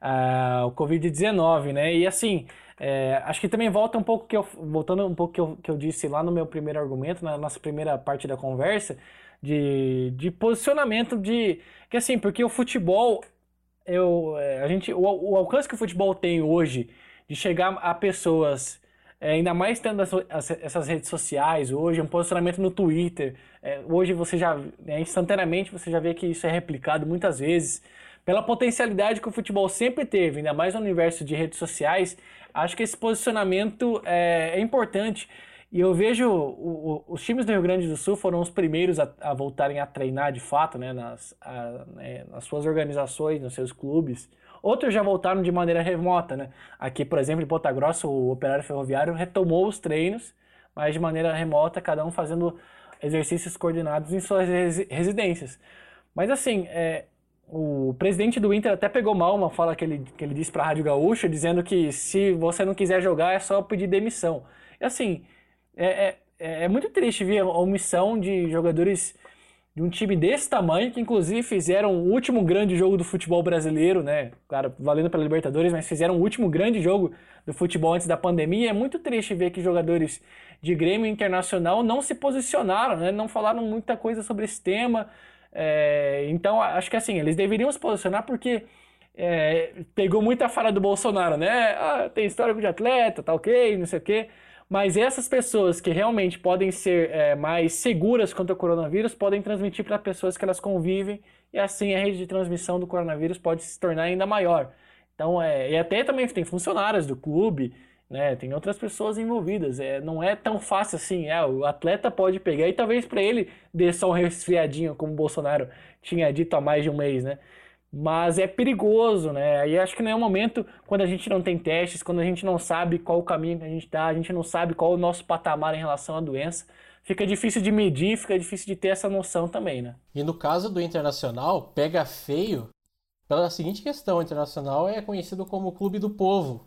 Speaker 3: uh, o Covid-19, né? E assim, é, acho que também volta um pouco que eu, voltando um pouco que eu, que eu disse lá no meu primeiro argumento, na nossa primeira parte da conversa, de, de posicionamento de que assim, porque o futebol, eu, é, a gente, o, o alcance que o futebol tem hoje de chegar a pessoas é, ainda mais tendo essas redes sociais hoje, um posicionamento no Twitter. É, hoje você já, é, instantaneamente, você já vê que isso é replicado muitas vezes pela potencialidade que o futebol sempre teve, ainda mais no universo de redes sociais, acho que esse posicionamento é, é importante. E eu vejo o, o, os times do Rio Grande do Sul foram os primeiros a, a voltarem a treinar de fato, né, nas, a, né, nas suas organizações, nos seus clubes. Outros já voltaram de maneira remota, né? Aqui, por exemplo, em Ponta Grossa, o Operário Ferroviário retomou os treinos, mas de maneira remota, cada um fazendo exercícios coordenados em suas residências. Mas assim, é, o presidente do Inter até pegou mal uma fala que ele, que ele disse para a Rádio Gaúcha, dizendo que se você não quiser jogar é só pedir demissão. E assim, é, é, é muito triste ver a omissão de jogadores de um time desse tamanho, que inclusive fizeram o último grande jogo do futebol brasileiro, né? Claro, valendo pela Libertadores, mas fizeram o último grande jogo do futebol antes da pandemia. É muito triste ver que jogadores de Grêmio Internacional não se posicionaram, né? Não falaram muita coisa sobre esse tema. É, então, acho que assim, eles deveriam se posicionar porque é, pegou muita fala do Bolsonaro, né? Ah, tem histórico de atleta, tá ok, não sei o quê. Mas essas pessoas que realmente podem ser é, mais seguras contra o coronavírus podem transmitir para pessoas que elas convivem e assim a rede de transmissão do coronavírus pode se tornar ainda maior. Então, é, e até também tem funcionários do clube, né? Tem outras pessoas envolvidas. É, não é tão fácil assim. É, o atleta pode pegar e talvez para ele dê só um resfriadinho, como o Bolsonaro tinha dito há mais de um mês, né? Mas é perigoso, né? E acho que não é um momento quando a gente não tem testes, quando a gente não sabe qual o caminho que a gente está, a gente não sabe qual o nosso patamar em relação à doença. fica difícil de medir, fica difícil de ter essa noção também, né?
Speaker 4: E no caso do Internacional, pega feio pela seguinte questão: o Internacional é conhecido como o clube do povo.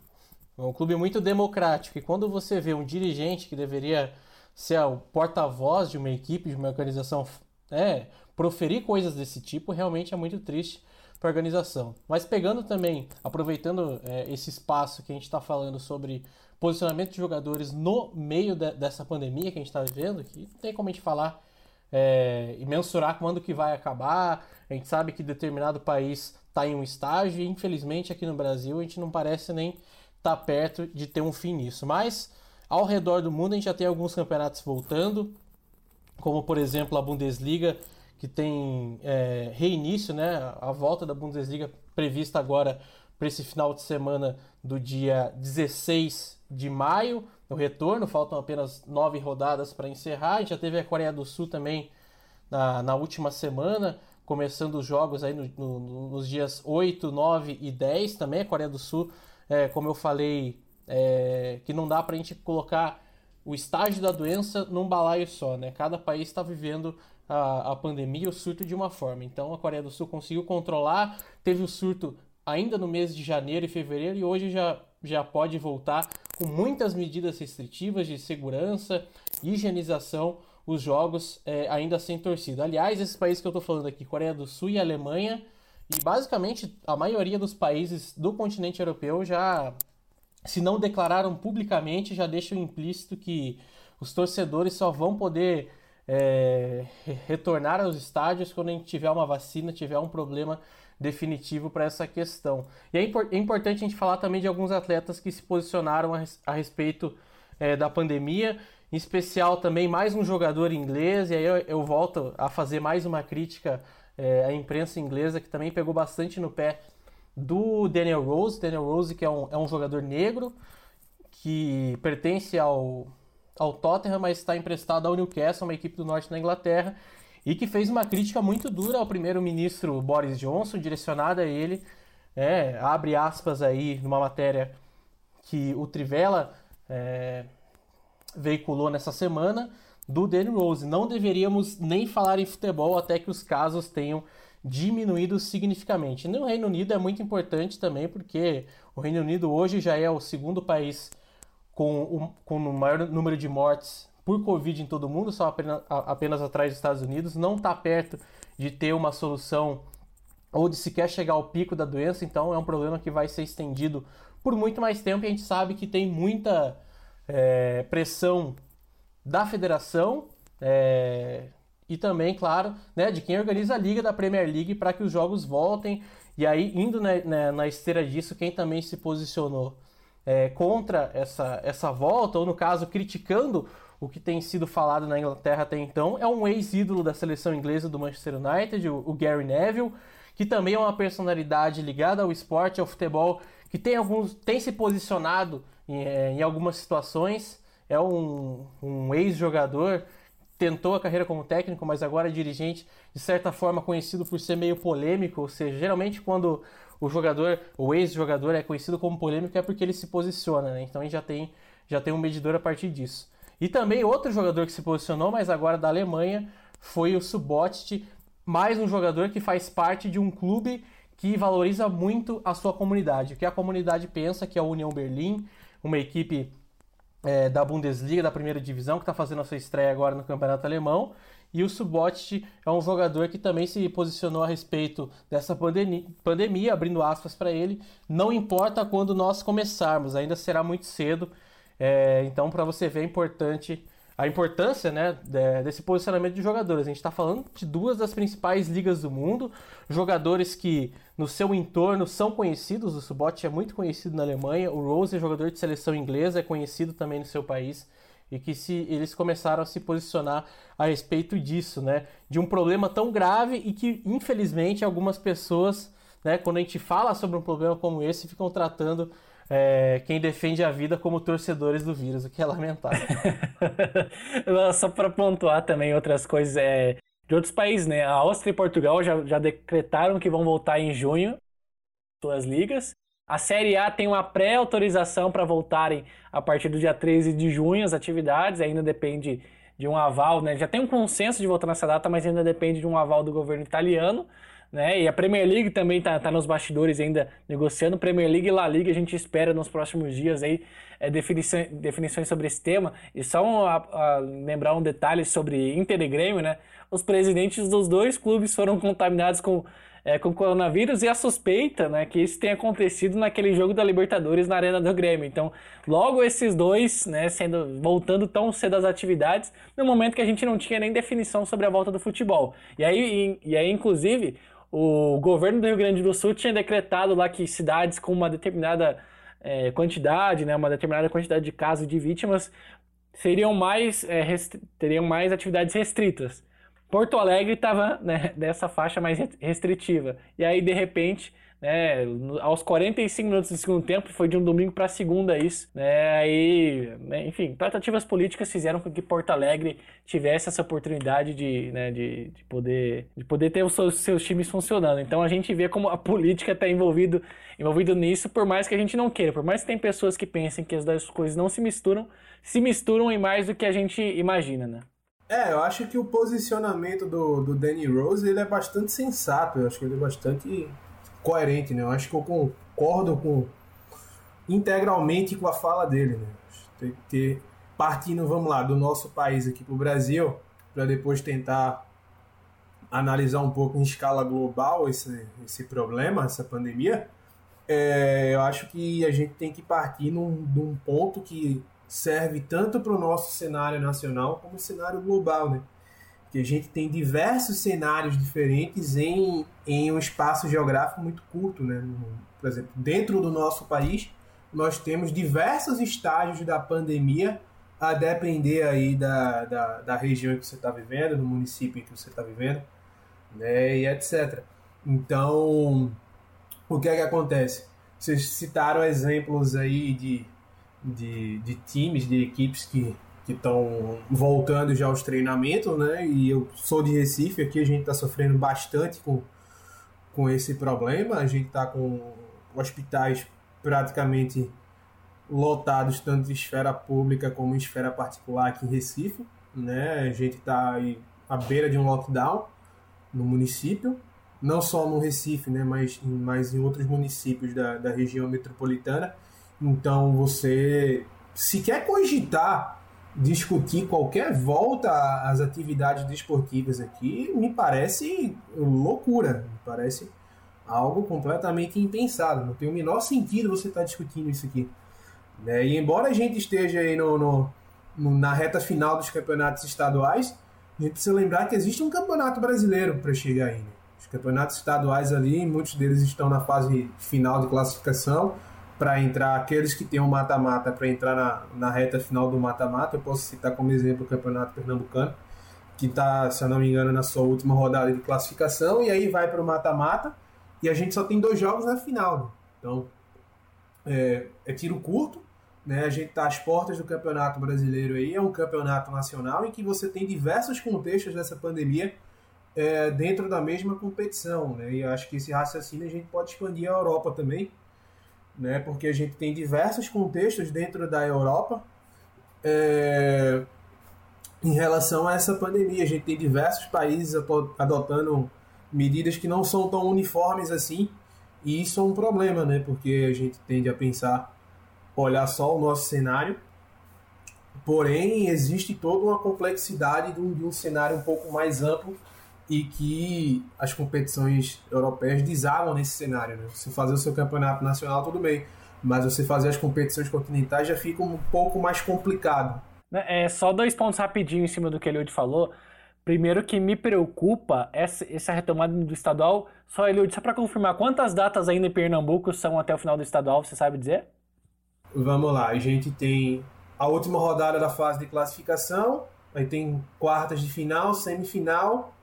Speaker 4: É um clube muito democrático. E quando você vê um dirigente que deveria ser o porta-voz de uma equipe, de uma organização, é, proferir coisas desse tipo, realmente é muito triste para a organização. Mas pegando também, aproveitando é, esse espaço que a gente está falando sobre posicionamento de jogadores no meio de, dessa pandemia que a gente está vivendo, que não tem como a gente falar é, e mensurar quando que vai acabar. A gente sabe que determinado país está em um estágio e infelizmente aqui no Brasil a gente não parece nem estar tá perto de ter um fim nisso. Mas ao redor do mundo a gente já tem alguns campeonatos voltando, como por exemplo a Bundesliga que tem é, reinício, né? A volta da Bundesliga prevista agora para esse final de semana do dia 16 de maio, o retorno, faltam apenas nove rodadas para encerrar. A gente já teve a Coreia do Sul também na, na última semana, começando os jogos aí no, no, nos dias 8, 9 e 10 também. A Coreia do Sul, é, como eu falei, é, que não dá para a gente colocar o estágio da doença num balaio só, né? Cada país está vivendo a, a pandemia, o surto de uma forma. Então a Coreia do Sul conseguiu controlar, teve o surto ainda no mês de janeiro e fevereiro e hoje já, já pode voltar com muitas medidas restritivas de segurança, higienização, os jogos é, ainda sem torcida. Aliás, esses países que eu estou falando aqui, Coreia do Sul e Alemanha, e basicamente a maioria dos países do continente europeu já, se não declararam publicamente, já deixam implícito que os torcedores só vão poder é, retornar aos estádios quando a gente tiver uma vacina, tiver um problema definitivo para essa questão. E é, impor é, importante a gente falar também de alguns atletas que se posicionaram a, res a respeito é, da pandemia, em especial também mais um jogador inglês, e aí eu, eu volto a fazer mais uma crítica é, à imprensa inglesa, que também pegou bastante no pé do Daniel Rose. Daniel Rose, que é um, é um jogador negro, que pertence ao, ao Tottenham, mas está emprestado ao Newcastle, uma equipe do norte da Inglaterra, e que fez uma crítica muito dura ao primeiro-ministro Boris Johnson, direcionada a ele, é, abre aspas aí numa matéria que o Trivela é, veiculou nessa semana, do Danny Rose. Não deveríamos nem falar em futebol até que os casos tenham diminuído significativamente. No Reino Unido é muito importante também, porque o Reino Unido hoje já é o segundo país com o, com o maior número de mortes por Covid em todo o mundo, só apenas, apenas atrás dos Estados Unidos, não está perto de ter uma solução ou de sequer chegar ao pico da doença, então é um problema que vai ser estendido por muito mais tempo e a gente sabe que tem muita é, pressão da federação é, e também, claro, né, de quem organiza a liga da Premier League para que os jogos voltem. E aí, indo na, na, na esteira disso, quem também se posicionou é, contra essa, essa volta, ou no caso, criticando o que tem sido falado na Inglaterra até então é um ex-ídolo da seleção inglesa do Manchester United, o, Gary Neville, que também é uma personalidade ligada ao esporte, ao futebol, que tem, alguns, tem se posicionado em, é, em algumas situações. É um, um ex-jogador, tentou a carreira como técnico, mas agora é dirigente, de certa forma conhecido por ser meio polêmico, ou seja, geralmente quando o jogador, o ex-jogador é conhecido como polêmico é porque ele se posiciona, né? Então a gente já tem, já tem um medidor a partir disso. E também outro jogador que se posicionou, mas agora da Alemanha, foi o Subotic, mais um jogador que faz parte de um clube que valoriza muito a sua comunidade. O que a comunidade pensa que é a União Berlim, uma equipe é, da Bundesliga, da primeira divisão, que está fazendo a sua estreia agora no Campeonato Alemão. E o Subotic é um jogador que também se posicionou a respeito dessa pandemia, pandemia abrindo aspas para ele. Não importa quando nós começarmos, ainda será muito cedo. É, então, para você ver a, importante, a importância né, desse posicionamento de jogadores. A gente está falando de duas das principais ligas do mundo, jogadores que no seu entorno são conhecidos. O Subot é muito conhecido na Alemanha, o Rose é jogador de seleção inglesa, é conhecido também no seu país. E que se eles começaram a se posicionar a respeito disso, né? De um problema tão grave e que, infelizmente, algumas pessoas, né, quando a gente fala sobre um problema como esse, ficam tratando é, quem defende a vida como torcedores do vírus, o que é lamentável.
Speaker 3: Só para pontuar também outras coisas é, de outros países, né? A Áustria e Portugal já, já decretaram que vão voltar em junho suas ligas. A Série A tem uma pré-autorização para voltarem a partir do dia 13 de junho as atividades, ainda depende de um aval, né? Já tem um consenso de votar nessa data, mas ainda depende de um aval do governo italiano. Né? E a Premier League também está tá nos bastidores ainda negociando. Premier League e La Liga a gente espera nos próximos dias aí é, definições, definições sobre esse tema. E só um, a, a, lembrar um detalhe sobre Inter e Grêmio, né? Os presidentes dos dois clubes foram contaminados com é, com coronavírus e a suspeita né, que isso tenha acontecido naquele jogo da Libertadores na Arena do Grêmio. Então, logo esses dois, né, sendo voltando tão cedo às atividades, no momento que a gente não tinha nem definição sobre a volta do futebol. E aí, e, e aí inclusive, o governo do Rio Grande do Sul tinha decretado lá que cidades com uma determinada é, quantidade, né, uma determinada quantidade de casos de vítimas seriam mais, é, teriam mais atividades restritas. Porto Alegre estava né, nessa faixa mais restritiva. E aí, de repente, né, aos 45 minutos do segundo tempo, foi de um domingo para segunda isso, né, aí, né, enfim, tratativas políticas fizeram com que Porto Alegre tivesse essa oportunidade de, né, de, de poder, de poder ter os seus, seus, times funcionando. Então a gente vê como a política está envolvido, envolvido nisso, por mais que a gente não queira, por mais que tem pessoas que pensem que as duas coisas não se misturam, se misturam em mais do que a gente imagina, né?
Speaker 2: É, eu acho que o posicionamento do, do Danny Rose ele é bastante sensato, eu acho que ele é bastante coerente, né? Eu acho que eu concordo com integralmente com a fala dele, né? Tem que ter, partindo, vamos lá, do nosso país aqui para o Brasil, para depois tentar analisar um pouco em escala global esse, esse problema, essa pandemia, é, eu acho que a gente tem que partir num, ponto que serve tanto para o nosso cenário nacional como cenário global, né? Que a gente tem diversos cenários diferentes em, em um espaço geográfico muito curto, né? Por exemplo, dentro do nosso país, nós temos diversos estágios da pandemia a depender aí da, da, da região que você está vivendo, do município que você está vivendo, né? E etc. Então, o que é que acontece? Vocês citaram exemplos aí de de, de times, de equipes que estão voltando já aos treinamentos, né? E eu sou de Recife, aqui a gente está sofrendo bastante com, com esse problema. A gente está com hospitais praticamente lotados, tanto em esfera pública como em esfera particular aqui em Recife. Né? A gente está à beira de um lockdown no município, não só no Recife, né? mas, mas em outros municípios da, da região metropolitana. Então você, se quer cogitar discutir qualquer volta às atividades desportivas aqui, me parece loucura, me parece algo completamente impensado. Não tem o menor sentido você estar tá discutindo isso aqui. Né? E embora a gente esteja aí no, no, no, na reta final dos campeonatos estaduais, a gente precisa lembrar que existe um campeonato brasileiro para chegar aí. Né? Os campeonatos estaduais ali, muitos deles estão na fase final de classificação para entrar, aqueles que têm um mata-mata para entrar na, na reta final do mata-mata. Eu posso citar como exemplo o Campeonato Pernambucano, que está, se eu não me engano, na sua última rodada de classificação, e aí vai para o mata-mata, e a gente só tem dois jogos na final. Né? Então, é, é, tiro curto, né? a gente está às portas do Campeonato Brasileiro aí, é um campeonato nacional em que você tem diversos contextos dessa pandemia é, dentro da mesma competição, né? e acho que esse raciocínio a gente pode expandir à Europa também, né? Porque a gente tem diversos contextos dentro da Europa é, em relação a essa pandemia. A gente tem diversos países adotando medidas que não são tão uniformes assim, e isso é um problema, né? Porque a gente tende a pensar, olhar só o nosso cenário, porém existe toda uma complexidade de um, de um cenário um pouco mais amplo e que as competições europeias desabam nesse cenário. Né? Você fazer o seu campeonato nacional, tudo bem, mas você fazer as competições continentais já fica um pouco mais complicado.
Speaker 3: Né, é só dois pontos rapidinho em cima do que o Eliud falou. Primeiro que me preocupa essa, essa retomada do estadual. Só, Eliud, só para confirmar, quantas datas ainda em Pernambuco são até o final do estadual, você sabe dizer?
Speaker 2: Vamos lá, a gente tem a última rodada da fase de classificação, aí tem quartas de final, semifinal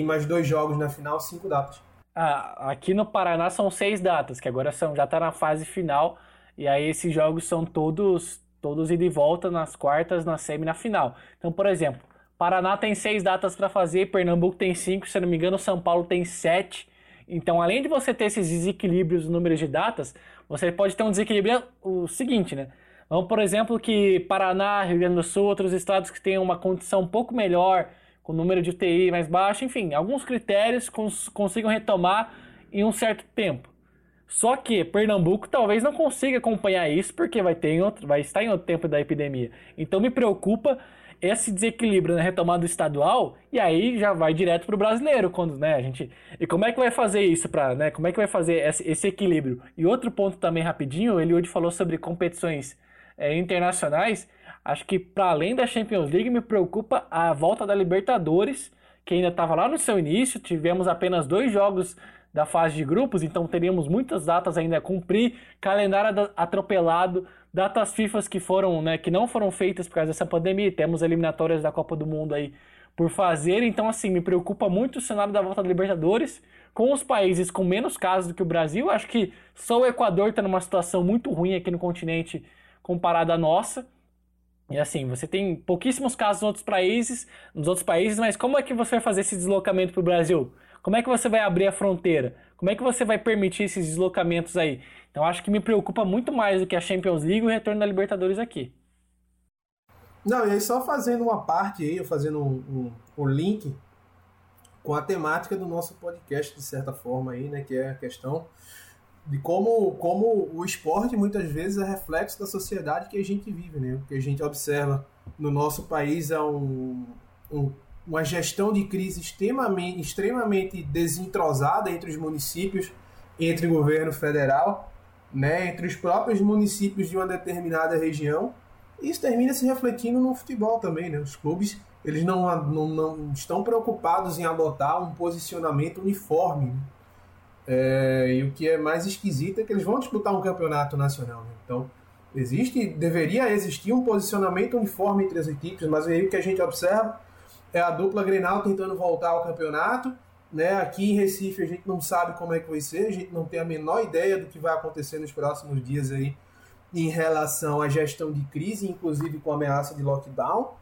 Speaker 2: e mais dois jogos na final, cinco datas.
Speaker 3: Ah, aqui no Paraná são seis datas, que agora são, já está na fase final. E aí esses jogos são todos todos ida e volta nas quartas, na semi na final. Então, por exemplo, Paraná tem seis datas para fazer, Pernambuco tem cinco, se não me engano, São Paulo tem sete. Então, além de você ter esses desequilíbrios no número de datas, você pode ter um desequilíbrio o seguinte, né? Vamos, por exemplo, que Paraná, Rio Grande do Sul, outros estados que têm uma condição um pouco melhor, com número de UTI mais baixo, enfim, alguns critérios cons consigam retomar em um certo tempo. Só que Pernambuco talvez não consiga acompanhar isso porque vai ter outro, vai estar em outro tempo da epidemia. Então me preocupa esse desequilíbrio na retomada estadual e aí já vai direto para o brasileiro quando né a gente e como é que vai fazer isso para né como é que vai fazer esse, esse, equilíbrio e outro ponto também rapidinho ele hoje falou sobre competições é, internacionais acho que para além da Champions League me preocupa a volta da Libertadores que ainda estava lá no seu início. Tivemos apenas dois jogos da fase de grupos, então teríamos muitas datas ainda a cumprir, calendário atropelado, datas FIFA que foram, né, que não foram feitas por causa dessa pandemia, temos eliminatórias da Copa do Mundo aí por fazer, então assim, me preocupa muito o cenário da volta da Libertadores, com os países com menos casos do que o Brasil, acho que só o Equador está numa situação muito ruim aqui no continente comparada à nossa, e assim, você tem pouquíssimos casos nos outros países, nos outros países, mas como é que você vai fazer esse deslocamento para o Brasil? Como é que você vai abrir a fronteira? Como é que você vai permitir esses deslocamentos aí? Então acho que me preocupa muito mais do que a Champions League e o retorno da Libertadores aqui.
Speaker 2: Não, e aí só fazendo uma parte aí, fazendo um, um, um link com a temática do nosso podcast, de certa forma aí, né? Que é a questão de como, como o esporte muitas vezes é reflexo da sociedade que a gente vive, né? O que a gente observa no nosso país é um, um uma gestão de crise extremamente, extremamente desentrosada entre os municípios, entre o governo federal, né, entre os próprios municípios de uma determinada região. Isso termina se refletindo no futebol também. Né? Os clubes eles não, não, não estão preocupados em adotar um posicionamento uniforme. Né? É, e o que é mais esquisito é que eles vão disputar um campeonato nacional. Né? Então, existe, deveria existir um posicionamento uniforme entre as equipes, mas aí o que a gente observa é a dupla Grenal tentando voltar ao campeonato. Né? Aqui em Recife a gente não sabe como é que vai ser, a gente não tem a menor ideia do que vai acontecer nos próximos dias aí em relação à gestão de crise, inclusive com ameaça de lockdown.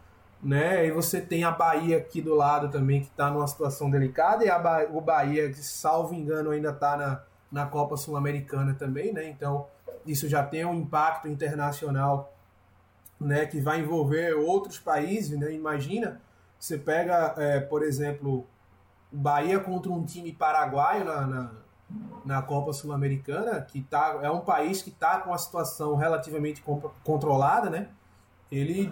Speaker 2: Né? E você tem a Bahia aqui do lado também, que está numa situação delicada, e ba o Bahia, que salvo engano, ainda está na, na Copa Sul-Americana também, né? Então, isso já tem um impacto internacional né, que vai envolver outros países, né? Imagina você pega, é, por exemplo, Bahia contra um time paraguaio na, na, na Copa Sul-Americana, que tá, é um país que está com a situação relativamente controlada, né? Ele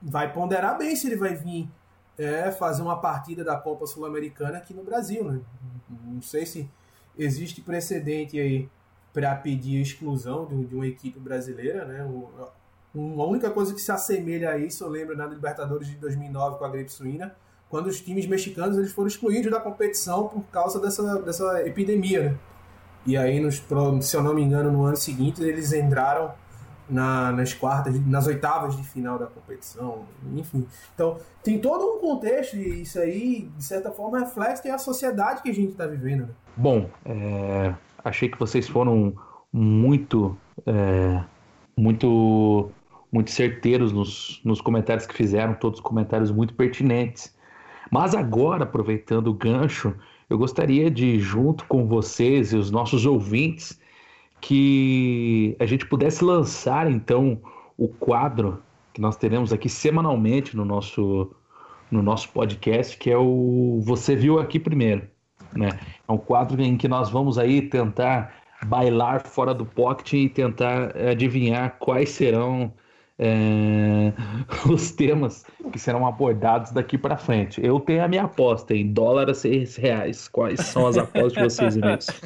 Speaker 2: vai ponderar bem se ele vai vir é, fazer uma partida da Copa Sul-Americana aqui no Brasil, né? Não sei se existe precedente aí para pedir a exclusão de, de, uma equipe brasileira, né? Uma única coisa que se assemelha a isso, eu lembro na Libertadores de 2009 com a gripe suína, quando os times mexicanos eles foram excluídos da competição por causa dessa, dessa epidemia, né? E aí, nos, se eu não me engano, no ano seguinte eles entraram na, nas quartas, nas oitavas de final da competição, enfim. Então, tem todo um contexto e isso aí, de certa forma, reflete a sociedade que a gente está vivendo. Né?
Speaker 1: Bom, é, achei que vocês foram muito, é, muito muito certeiros nos, nos comentários que fizeram, todos comentários muito pertinentes. Mas agora, aproveitando o gancho, eu gostaria de, junto com vocês e os nossos ouvintes, que a gente pudesse lançar então o quadro que nós teremos aqui semanalmente no nosso, no nosso podcast, que é o Você Viu Aqui Primeiro. Né? É um quadro em que nós vamos aí tentar bailar fora do pocket e tentar adivinhar quais serão é, os temas que serão abordados daqui para frente. Eu tenho a minha aposta em dólar a seis reais. Quais são as apostas de vocês nisso?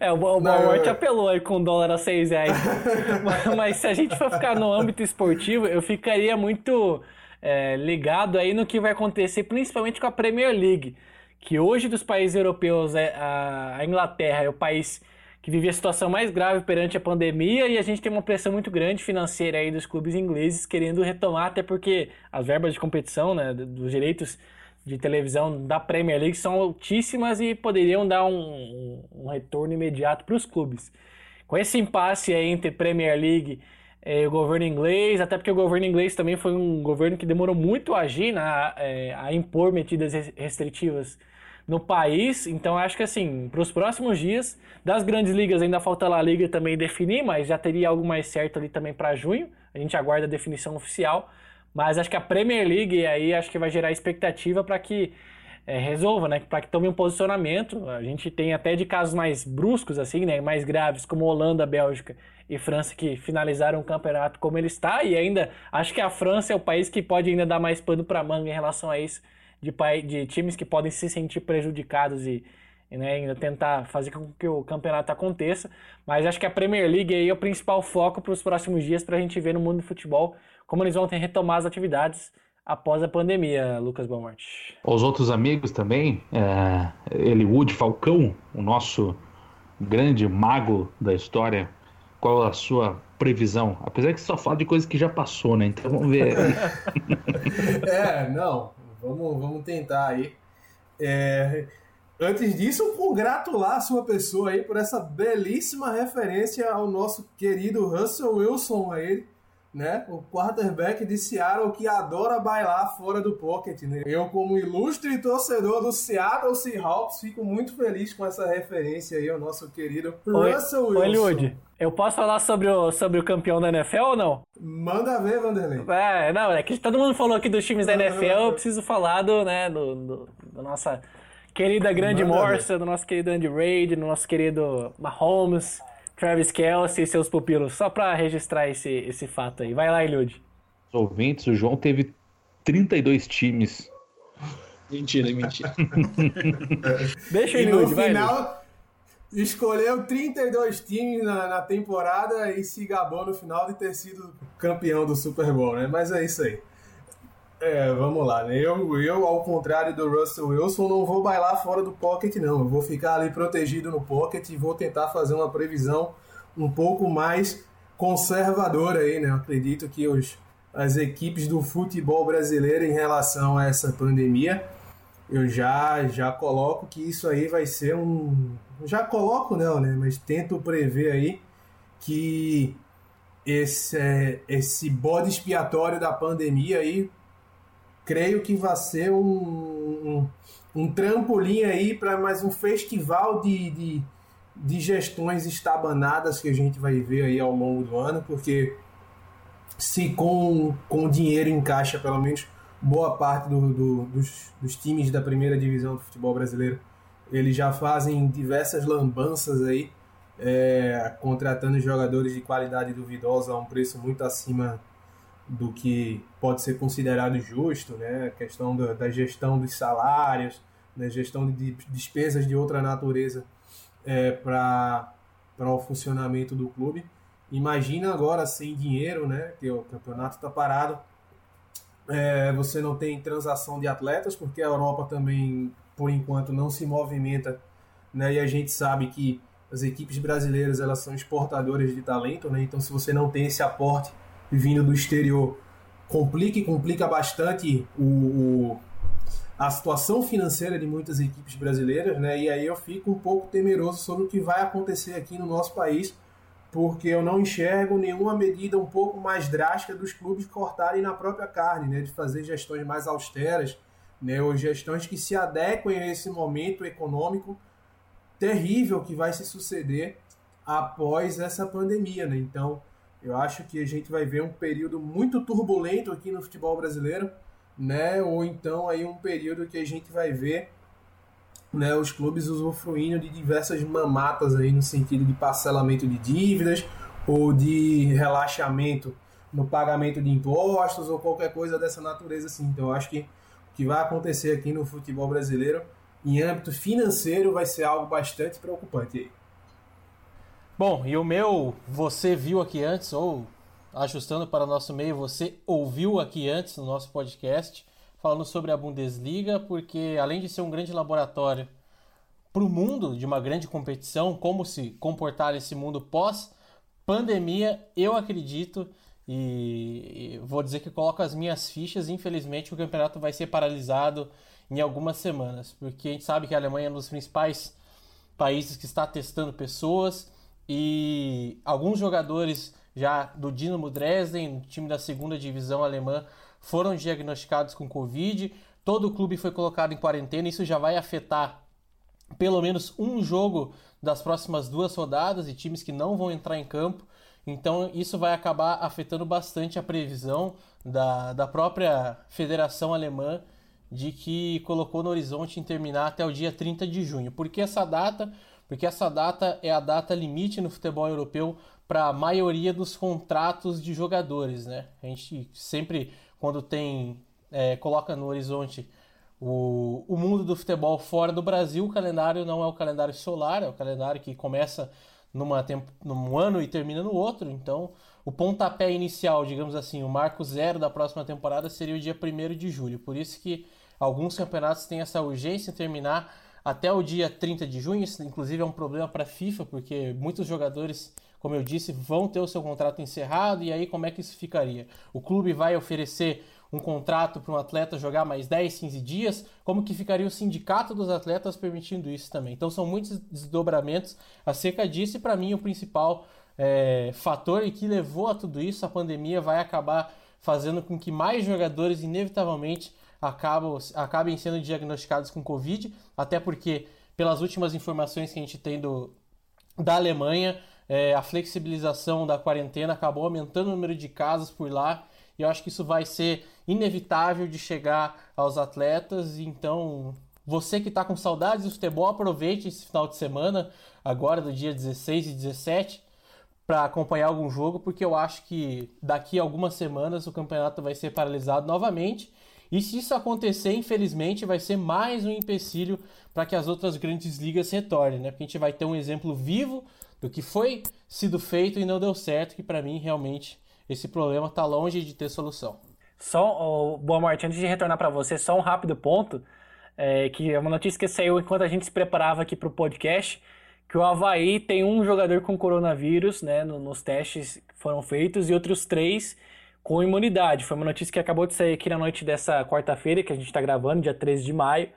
Speaker 3: É, o Walmart apelou aí com dólar a seis reais. mas, mas, se a gente for ficar no âmbito esportivo, eu ficaria muito é, ligado aí no que vai acontecer, principalmente com a Premier League. Que hoje dos países europeus, é, a Inglaterra é o país que vive a situação mais grave perante a pandemia e a gente tem uma pressão muito grande financeira aí dos clubes ingleses querendo retomar, até porque as verbas de competição, né, dos direitos de televisão da Premier League são altíssimas e poderiam dar um, um retorno imediato para os clubes. Com esse impasse entre Premier League e o governo inglês, até porque o governo inglês também foi um governo que demorou muito a agir, né, a, é, a impor medidas restritivas no país. Então acho que assim, para os próximos dias, das grandes ligas ainda falta a Liga também definir, mas já teria algo mais certo ali também para junho. A gente aguarda a definição oficial. Mas acho que a Premier League aí acho que vai gerar expectativa para que é, resolva, né? Para que tome um posicionamento. A gente tem até de casos mais bruscos, assim, né? Mais graves, como Holanda, Bélgica e França, que finalizaram o campeonato como ele está. E ainda acho que a França é o país que pode ainda dar mais pano para manga em relação a isso de, de times que podem se sentir prejudicados e, né, ainda tentar fazer com que o campeonato aconteça. Mas acho que a Premier League aí é o principal foco para os próximos dias para a gente ver no mundo do futebol como eles vão ter retomar as atividades após a pandemia, Lucas Belmonte.
Speaker 1: Os outros amigos também, é, Eliud Falcão, o nosso grande mago da história, qual a sua previsão? Apesar que só fala de coisas que já passou, né? Então vamos ver.
Speaker 2: é, não. Vamos, vamos tentar aí. É, antes disso, congratular a sua pessoa aí por essa belíssima referência ao nosso querido Russell Wilson aí, né? O quarterback de Seattle que adora bailar fora do pocket, né? Eu, como ilustre torcedor do Seattle Seahawks, fico muito feliz com essa referência aí ao nosso querido Oi, Russell Wilson. Oi, Lud,
Speaker 3: eu posso falar sobre o, sobre o campeão da NFL ou não?
Speaker 2: Manda ver, Vanderlei.
Speaker 3: É, não, é que todo mundo falou aqui dos times da NFL, eu preciso falar do, né, do, do, do nossa querida grande Morsa, do nosso querido Andy Reid, do nosso querido Mahomes, Travis Kelsey e seus pupilos, só pra registrar esse, esse fato aí. Vai lá, Eliud.
Speaker 1: Os ouvintes, o João teve 32 times.
Speaker 5: Mentira, mentira.
Speaker 3: Deixa o Eliud, vai.
Speaker 2: Final, escolheu 32 times na, na, temporada e se gabou no final de ter sido campeão do Super Bowl, né? Mas é isso aí. É, vamos lá, né? Eu, eu, ao contrário do Russell Wilson, não vou bailar fora do pocket, não. Eu vou ficar ali protegido no pocket e vou tentar fazer uma previsão um pouco mais conservadora aí, né? Eu acredito que os, as equipes do futebol brasileiro em relação a essa pandemia, eu já, já coloco que isso aí vai ser um, já coloco não, né? Mas tento prever aí que esse, é, esse bode expiatório da pandemia aí, creio que vai ser um, um, um trampolim aí para mais um festival de, de, de gestões estabanadas que a gente vai ver aí ao longo do ano, porque se com, com dinheiro em caixa, pelo menos boa parte do, do, dos, dos times da primeira divisão do futebol brasileiro eles já fazem diversas lambanças aí, é, contratando jogadores de qualidade duvidosa a um preço muito acima do que pode ser considerado justo, né? A questão da, da gestão dos salários, né? gestão de despesas de outra natureza é, para o funcionamento do clube. Imagina agora sem dinheiro, né? Que o campeonato está parado. É, você não tem transação de atletas, porque a Europa também por enquanto não se movimenta, né? E a gente sabe que as equipes brasileiras elas são exportadoras de talento, né? Então se você não tem esse aporte vindo do exterior, complica e complica bastante o, o, a situação financeira de muitas equipes brasileiras, né? E aí eu fico um pouco temeroso sobre o que vai acontecer aqui no nosso país, porque eu não enxergo nenhuma medida um pouco mais drástica dos clubes cortarem na própria carne, né? De fazer gestões mais austeras né, ou gestões que se adequem a esse momento econômico terrível que vai se suceder após essa pandemia. Né? Então, eu acho que a gente vai ver um período muito turbulento aqui no futebol brasileiro, né? ou então aí um período que a gente vai ver né, os clubes usufruindo de diversas mamatas aí no sentido de parcelamento de dívidas ou de relaxamento no pagamento de impostos ou qualquer coisa dessa natureza assim. Então acho que que vai acontecer aqui no futebol brasileiro em âmbito financeiro vai ser algo bastante preocupante aí.
Speaker 4: Bom, e o meu, você viu aqui antes, ou ajustando para o nosso meio, você ouviu aqui antes no nosso podcast, falando sobre a Bundesliga, porque além de ser um grande laboratório para o mundo de uma grande competição, como se comportar esse mundo pós-pandemia, eu acredito e, vou dizer que coloco as minhas fichas. Infelizmente, o campeonato vai ser paralisado em algumas semanas, porque a gente sabe que a Alemanha é um dos principais países que está testando pessoas e alguns jogadores já do Dinamo Dresden, time da segunda divisão alemã, foram diagnosticados com Covid. todo o clube foi colocado em quarentena, isso já vai afetar pelo menos um jogo das próximas duas rodadas e times que não vão entrar em campo. Então isso vai acabar afetando bastante a previsão da, da própria Federação Alemã de que colocou no horizonte em terminar até o dia 30 de junho. Por que essa data? Porque essa data é a data limite no futebol europeu para a maioria dos contratos de jogadores, né? A gente sempre, quando tem, é, coloca no horizonte o, o mundo do futebol fora do Brasil, o calendário não é o calendário solar, é o calendário que começa numa tempo, num ano e termina no outro. Então, o pontapé inicial, digamos assim, o marco zero da próxima temporada seria o dia 1 de julho. Por isso que alguns campeonatos têm essa urgência em terminar até o dia 30 de junho. Isso, inclusive, é um problema para a FIFA, porque muitos jogadores como eu disse, vão ter o seu contrato encerrado e aí como é que isso ficaria? O clube vai oferecer um contrato para um atleta jogar mais 10, 15 dias? Como que ficaria o sindicato dos atletas permitindo isso também? Então são muitos desdobramentos acerca disso e para mim o principal é, fator e que levou a tudo isso, a pandemia vai acabar fazendo com que mais jogadores inevitavelmente acabam, acabem sendo diagnosticados com Covid, até porque pelas últimas informações que a gente tem do, da Alemanha, é, a flexibilização da quarentena acabou aumentando o número de casos por lá. E eu acho que isso vai ser inevitável de chegar aos atletas. Então, você que está com saudades do futebol, aproveite esse final de semana, agora do dia 16 e 17, para acompanhar algum jogo, porque eu acho que daqui a algumas semanas o campeonato vai ser paralisado novamente. E se isso acontecer, infelizmente, vai ser mais um empecilho para que as outras grandes ligas retornem, né? Porque a gente vai ter um exemplo vivo do que foi sido feito e não deu certo, que para mim realmente esse problema está longe de ter solução.
Speaker 3: Só, oh, Boa Morte, antes de retornar para você, só um rápido ponto, é, que é uma notícia que saiu enquanto a gente se preparava aqui para o podcast, que o Havaí tem um jogador com coronavírus, né, nos testes que foram feitos, e outros três com imunidade. Foi uma notícia que acabou de sair aqui na noite dessa quarta-feira, que a gente está gravando, dia 13 de maio.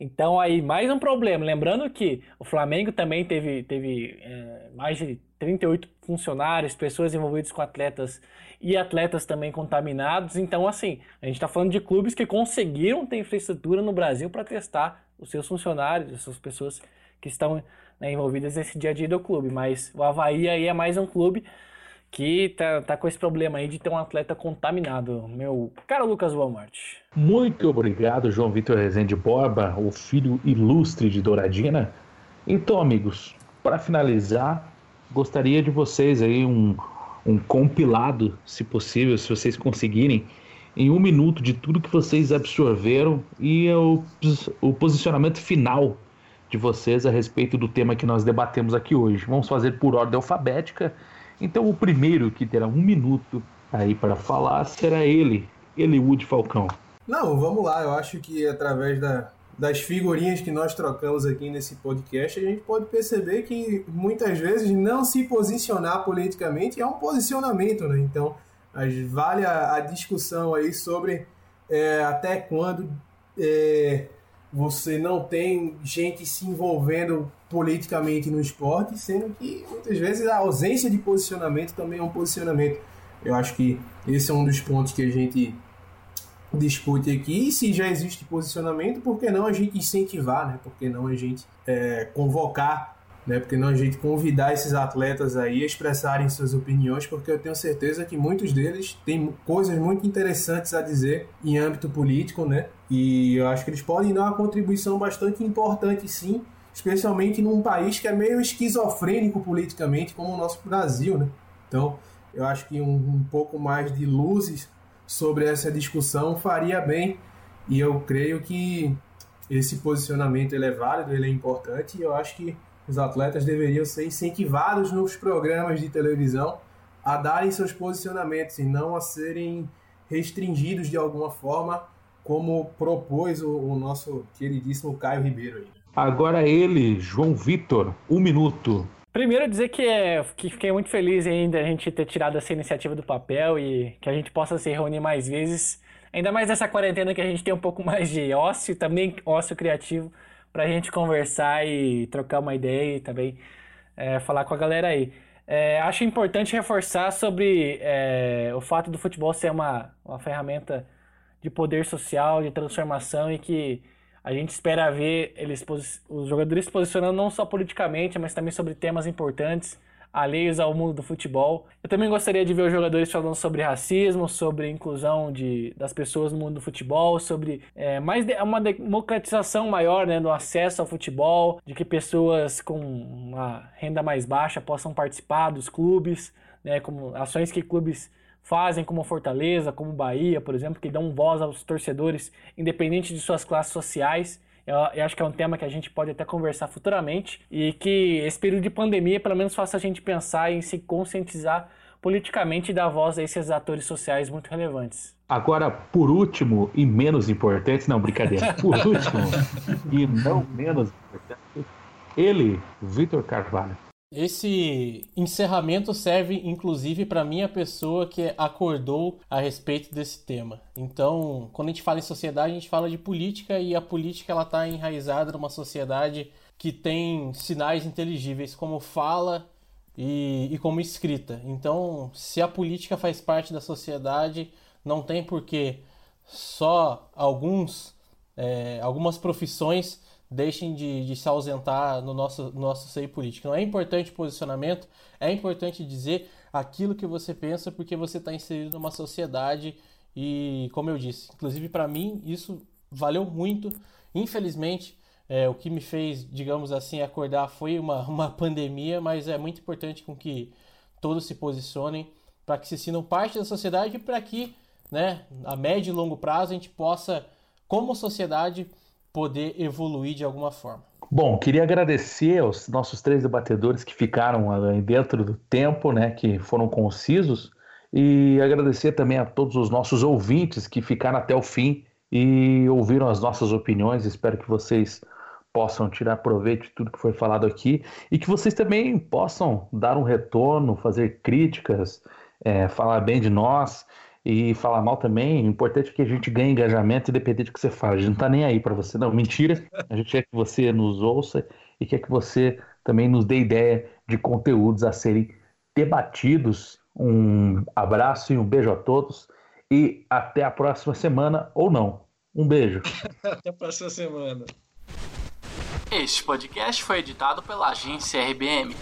Speaker 3: Então aí, mais um problema. Lembrando que o Flamengo também teve, teve é, mais de 38 funcionários, pessoas envolvidas com atletas e atletas também contaminados. Então, assim, a gente está falando de clubes que conseguiram ter infraestrutura no Brasil para testar os seus funcionários, as suas pessoas que estão né, envolvidas nesse dia a dia do clube. Mas o Havaí aí é mais um clube que tá, tá com esse problema aí de ter um atleta contaminado. Meu cara Lucas Walmart.
Speaker 1: Muito obrigado, João Vitor Rezende Borba, o filho ilustre de Douradina. Então, amigos, para finalizar, gostaria de vocês aí um, um compilado, se possível, se vocês conseguirem, em um minuto de tudo que vocês absorveram e o, o posicionamento final de vocês a respeito do tema que nós debatemos aqui hoje. Vamos fazer por ordem alfabética então o primeiro que terá um minuto aí para falar será ele, Eliud Falcão.
Speaker 2: Não, vamos lá. Eu acho que através da, das figurinhas que nós trocamos aqui nesse podcast, a gente pode perceber que muitas vezes não se posicionar politicamente é um posicionamento, né? Então, vale a, a discussão aí sobre é, até quando é, você não tem gente se envolvendo politicamente no esporte, sendo que muitas vezes a ausência de posicionamento também é um posicionamento. Eu acho que esse é um dos pontos que a gente discute aqui. E se já existe posicionamento, por que não a gente incentivar, né? Por que não a gente é, convocar, né? Por que não a gente convidar esses atletas aí a expressarem suas opiniões, porque eu tenho certeza que muitos deles têm coisas muito interessantes a dizer em âmbito político, né? E eu acho que eles podem dar uma contribuição bastante importante, sim, especialmente num país que é meio esquizofrênico politicamente, como o nosso Brasil, né? Então, eu acho que um, um pouco mais de luzes sobre essa discussão faria bem, e eu creio que esse posicionamento ele é válido, ele é importante, e eu acho que os atletas deveriam ser incentivados nos programas de televisão a darem seus posicionamentos e não a serem restringidos de alguma forma como propôs o, o nosso queridíssimo Caio Ribeiro aí.
Speaker 1: Agora ele, João Vitor, um minuto.
Speaker 3: Primeiro dizer que, é, que fiquei muito feliz ainda a gente ter tirado essa iniciativa do papel e que a gente possa se reunir mais vezes. Ainda mais nessa quarentena que a gente tem um pouco mais de ócio, também ócio criativo, para a gente conversar e trocar uma ideia e também é, falar com a galera aí. É, acho importante reforçar sobre é, o fato do futebol ser uma, uma ferramenta de poder social, de transformação e que a gente espera ver eles, os jogadores se posicionando não só politicamente, mas também sobre temas importantes alheios ao mundo do futebol. Eu também gostaria de ver os jogadores falando sobre racismo, sobre inclusão de, das pessoas no mundo do futebol, sobre é, mais de, uma democratização maior né, no acesso ao futebol, de que pessoas com uma renda mais baixa possam participar dos clubes, né, como ações que clubes fazem como Fortaleza, como Bahia, por exemplo, que dão voz aos torcedores, independente de suas classes sociais. Eu, eu, acho que é um tema que a gente pode até conversar futuramente e que esse período de pandemia pelo menos faça a gente pensar em se conscientizar politicamente e dar voz a esses atores sociais muito relevantes.
Speaker 1: Agora, por último e menos importante, não, brincadeira, por último e não menos importante, ele, Vitor Carvalho.
Speaker 4: Esse encerramento serve inclusive para minha pessoa que acordou a respeito desse tema. Então, quando a gente fala em sociedade, a gente fala de política e a política ela está enraizada numa sociedade que tem sinais inteligíveis como fala e, e como escrita. Então, se a política faz parte da sociedade, não tem por que só alguns, é, algumas profissões deixem de, de se ausentar no nosso, nosso seio político. Não é importante posicionamento, é importante dizer aquilo que você pensa porque você está inserido numa sociedade e, como eu disse, inclusive para mim isso valeu muito. Infelizmente, é, o que me fez, digamos assim, acordar foi uma, uma pandemia, mas é muito importante com que todos se posicionem para que se sintam parte da sociedade e para que, né, a médio e longo prazo, a gente possa, como sociedade, poder evoluir de alguma forma.
Speaker 1: Bom, queria agradecer aos nossos três debatedores que ficaram dentro do tempo, né, que foram concisos, e agradecer também a todos os nossos ouvintes que ficaram até o fim e ouviram as nossas opiniões. Espero que vocês possam tirar proveito de tudo que foi falado aqui e que vocês também possam dar um retorno, fazer críticas, é, falar bem de nós e falar mal também. O importante é que a gente ganhe engajamento, independente do que você fala. A gente não tá nem aí para você, não. Mentira. A gente quer que você nos ouça e quer que você também nos dê ideia de conteúdos a serem debatidos. Um abraço e um beijo a todos. E até a próxima semana, ou não. Um beijo.
Speaker 5: até a próxima semana.
Speaker 3: Este podcast foi editado pela agência RBM.